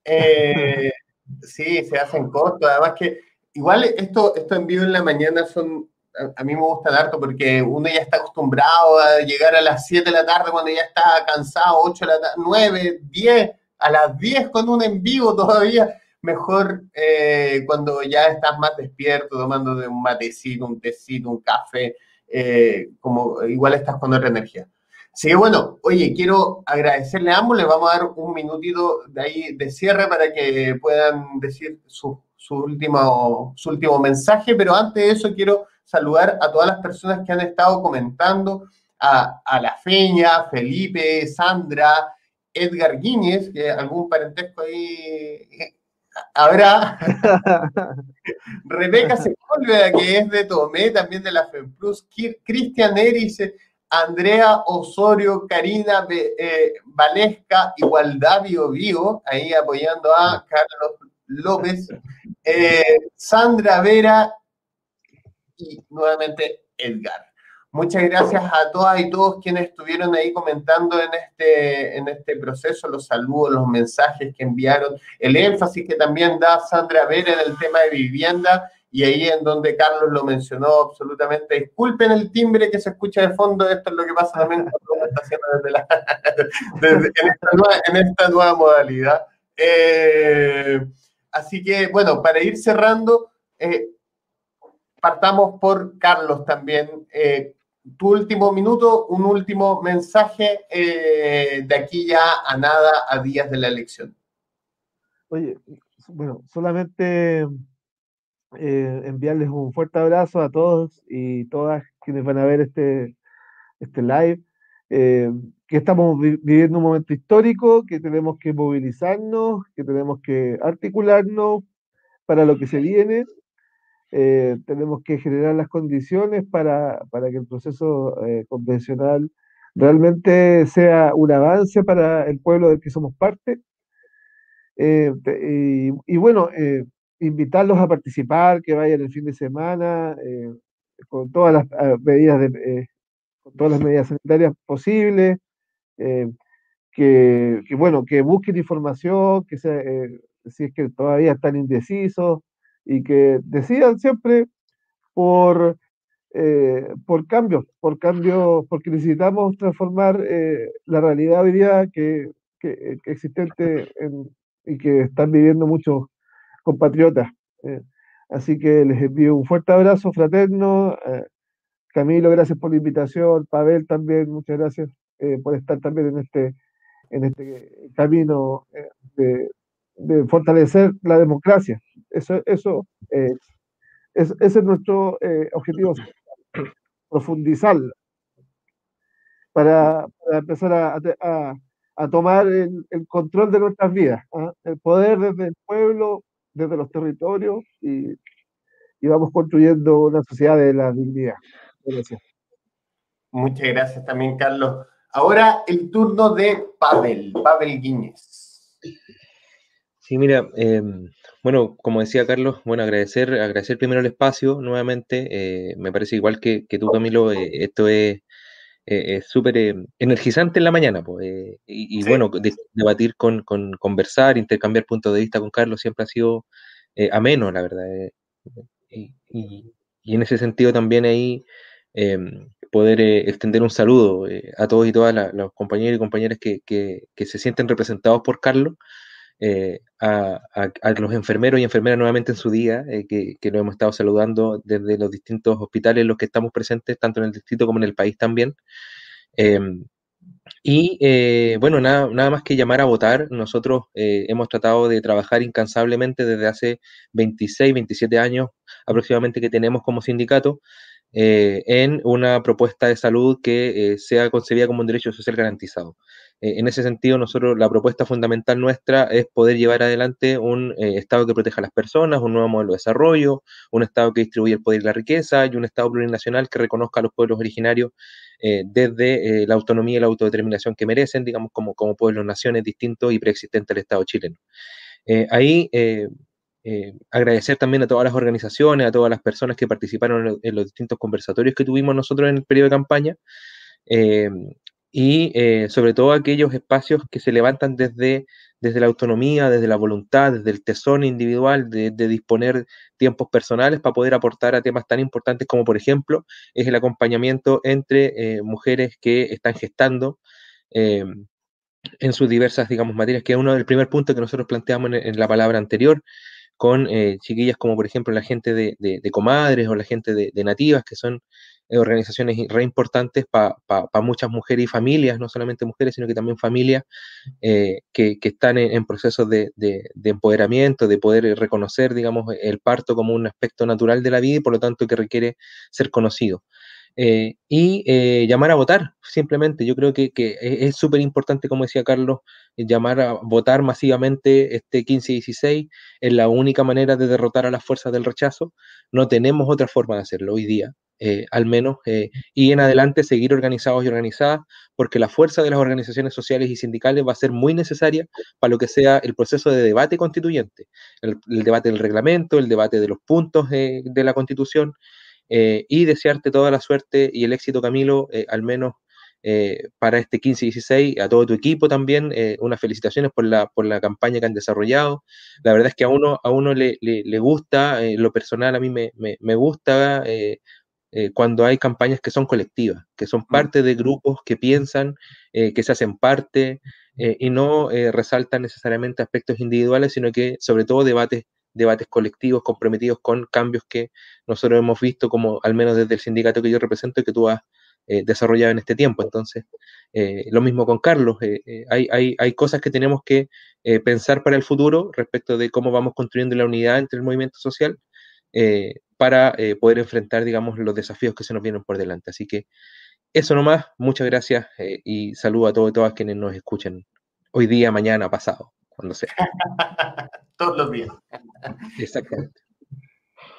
sí, se hacen cortos. Además que igual esto, esto en vivo en la mañana son, a, mí me gusta harto porque uno ya está acostumbrado a llegar a las 7 de la tarde cuando ya está cansado, 8 de la tarde, 9, 10, a las 10 con un en vivo todavía mejor eh, cuando ya estás más despierto, tomando un matecito, un tecito, un café, eh, como igual estás con otra energía. Así que bueno, oye, quiero agradecerle a ambos, les vamos a dar un minutito de ahí de cierre para que puedan decir su, último, su último mensaje, pero antes de eso quiero saludar a todas las personas que han estado comentando, a, a La Feña, Felipe, Sandra, Edgar Guíñez, que algún parentesco ahí Ahora, Rebeca Sepúlveda, que es de Tomé, también de la FEMPLUS, Cristian Eris, Andrea Osorio, Karina eh, Valesca, Igualdad Bio Vivo, ahí apoyando a Carlos López, eh, Sandra Vera y nuevamente Edgar. Muchas gracias a todas y todos quienes estuvieron ahí comentando en este, en este proceso, los saludos, los mensajes que enviaron, el énfasis que también da Sandra Vera en el tema de vivienda y ahí en donde Carlos lo mencionó absolutamente. Disculpen el timbre que se escucha de fondo, esto es lo que pasa también cuando está haciendo desde en, esta nueva, modalidad. Eh, así que, bueno, para ir cerrando, eh, partamos por Carlos también. Eh, tu último minuto, un último mensaje eh, de aquí ya a nada, a días de la elección. Oye, bueno, solamente eh, enviarles un fuerte abrazo a todos y todas quienes van a ver este, este live, eh, que estamos viviendo un momento histórico, que tenemos que movilizarnos, que tenemos que articularnos para lo que se viene eh, tenemos que generar las condiciones para, que el proceso eh, convencional realmente sea un avance para el pueblo del que somos parte. Eh, y, bueno, invitarlos a participar, que vayan el fin de semana, con todas las ah, medidas de, con todas las medidas sanitarias posibles, que, bueno, que busquen información, que si es que todavía están indecisos, y que decidan siempre por, eh, por cambios, por cambios, porque necesitamos transformar eh, la realidad hoy día que, que, existente y que están viviendo muchos compatriotas. Eh. Así que les envío un fuerte abrazo fraterno. Camilo, gracias por la invitación. Pavel también, muchas gracias por estar también en este, en este camino de fortalecer la democracia. Eso, eso eh, es, ese es nuestro eh, objetivo, profundizarla para, empezar a, a tomar el, control de nuestras vidas, ¿ah? el poder desde el pueblo, desde los territorios y, y, vamos construyendo una sociedad de la dignidad. Muchas gracias también, Carlos. Ahora el turno de Pavel, Pavel Guiñez. Sí, mira, eh, bueno, como decía Carlos, bueno, agradecer, agradecer primero el espacio nuevamente. Eh, me parece igual que, que tú, Camilo, eh, esto es súper energizante en la mañana. Pues, y, bueno, debatir con, con, conversar, intercambiar puntos de vista con Carlos siempre ha sido ameno, la verdad. Y, y, en ese sentido también ahí em, poder extender un saludo a todos y todas los compañeros y compañeras que, que, que se sienten representados por Carlos. Eh, a, los enfermeros y enfermeras nuevamente en su día, eh, que, que, lo hemos estado saludando desde los distintos hospitales en los que estamos presentes, tanto en el distrito como en el país también. Em, y eh, bueno, nada, nada, más que llamar a votar. Nosotros hemos tratado de trabajar incansablemente desde hace 26, 27 años aproximadamente que tenemos como sindicato en una propuesta de salud que sea concebida como un derecho social garantizado. Eh, en ese sentido, nosotros la propuesta fundamental nuestra es poder llevar adelante un eh, Estado que proteja a las personas, un nuevo modelo de desarrollo, un Estado que distribuye el poder y la riqueza y un Estado plurinacional que reconozca a los pueblos originarios eh, desde la autonomía y la autodeterminación que merecen, digamos, como, como pueblos, naciones distintos y preexistentes al Estado chileno. ahí agradecer también a todas las organizaciones, a todas las personas que participaron en, los distintos conversatorios que tuvimos nosotros en el periodo de campaña y eh, sobre todo aquellos espacios que se levantan desde, desde la autonomía, desde la voluntad, desde el tesón individual de, disponer tiempos personales para poder aportar a temas tan importantes como, por ejemplo, es el acompañamiento entre eh, mujeres que están gestando. Eh, en sus diversas, digamos, materias, que es uno del primer punto que nosotros planteamos en, la palabra anterior, con chiquillas como, por ejemplo, la gente de, comadres o la gente de, de nativas, que son organizaciones re importantes para muchas mujeres y familias, no solamente mujeres, sino que también familias eh, que, están en, procesos de, empoderamiento, de poder reconocer, digamos, el parto como un aspecto natural de la vida y por lo tanto que requiere ser conocido. Eh, y llamar a votar, simplemente. Yo creo que, que es súper importante, como decía Carlos, llamar a votar masivamente este 15 y 16 es la única manera de derrotar a las fuerzas del rechazo. No tenemos otra forma de hacerlo hoy día. Eh, al menos, eh, y en adelante seguir organizados y organizadas, porque la fuerza de las organizaciones sociales y sindicales va a ser muy necesaria para lo que sea el proceso de debate constituyente, el, debate del reglamento, el debate de los puntos de la constitución, eh, y desearte toda la suerte y el éxito, Camilo, al menos para este 15 y 16, a todo tu equipo también, unas felicitaciones por la, por la campaña que han desarrollado. La verdad es que a uno, a uno le, le, gusta, lo personal a mí me, me gusta eh, cuando hay campañas que son colectivas, que son mm. parte de grupos que piensan, eh, que se hacen parte eh, y no resaltan necesariamente aspectos individuales, sino que sobre todo debates, debates colectivos comprometidos con cambios que nosotros hemos visto, como al menos desde el sindicato que yo represento y que tú has desarrollado en este tiempo. Entonces, lo mismo con Carlos, hay, hay, hay, cosas que tenemos que pensar para el futuro respecto de cómo vamos construyendo la unidad entre el movimiento social para eh, poder enfrentar, digamos, los desafíos que se nos vienen por delante. Así que eso nomás, muchas gracias eh, y saludo a todos y todas quienes nos escuchen hoy día, mañana, pasado, cuando sea. Todos los días. Exactamente.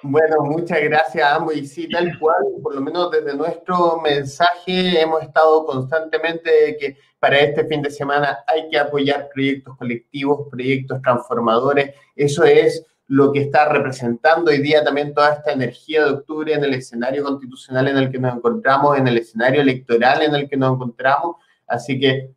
Bueno, muchas gracias a ambos. Y sí, tal cual, por lo menos desde nuestro mensaje hemos estado constantemente que para este fin de semana hay que apoyar proyectos colectivos, proyectos transformadores. Eso es lo que está representando hoy día también toda esta energía de octubre en el escenario constitucional en el que nos encontramos, en el escenario electoral en el que nos encontramos. Así que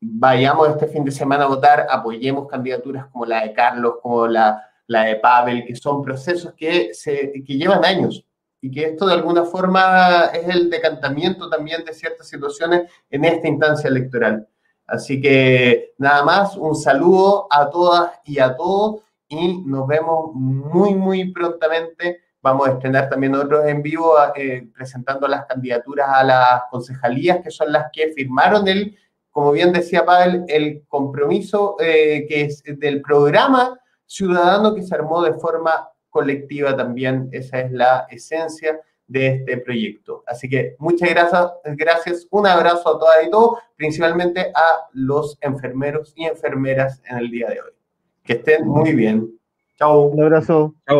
vayamos este fin de semana a votar, apoyemos candidaturas como la de Carlos, como la, la de Pavel, que son procesos que, se, que llevan años y que esto de alguna forma es el decantamiento también de ciertas situaciones en esta instancia electoral. Así que nada más, un saludo a todas y a todos y nos vemos muy, muy prontamente. Vamos a estrenar también otros en vivo eh, presentando las candidaturas a las concejalías, que son las que firmaron el, como bien decía Pavel, el compromiso eh, que es del programa ciudadano que se armó de forma colectiva también. Esa es la esencia de este proyecto. Así que muchas gracias, gracias, un abrazo a todas y todos, principalmente a los enfermeros y enfermeras en el día de hoy. Que estén muy bien. Chao. Un abrazo. Chao.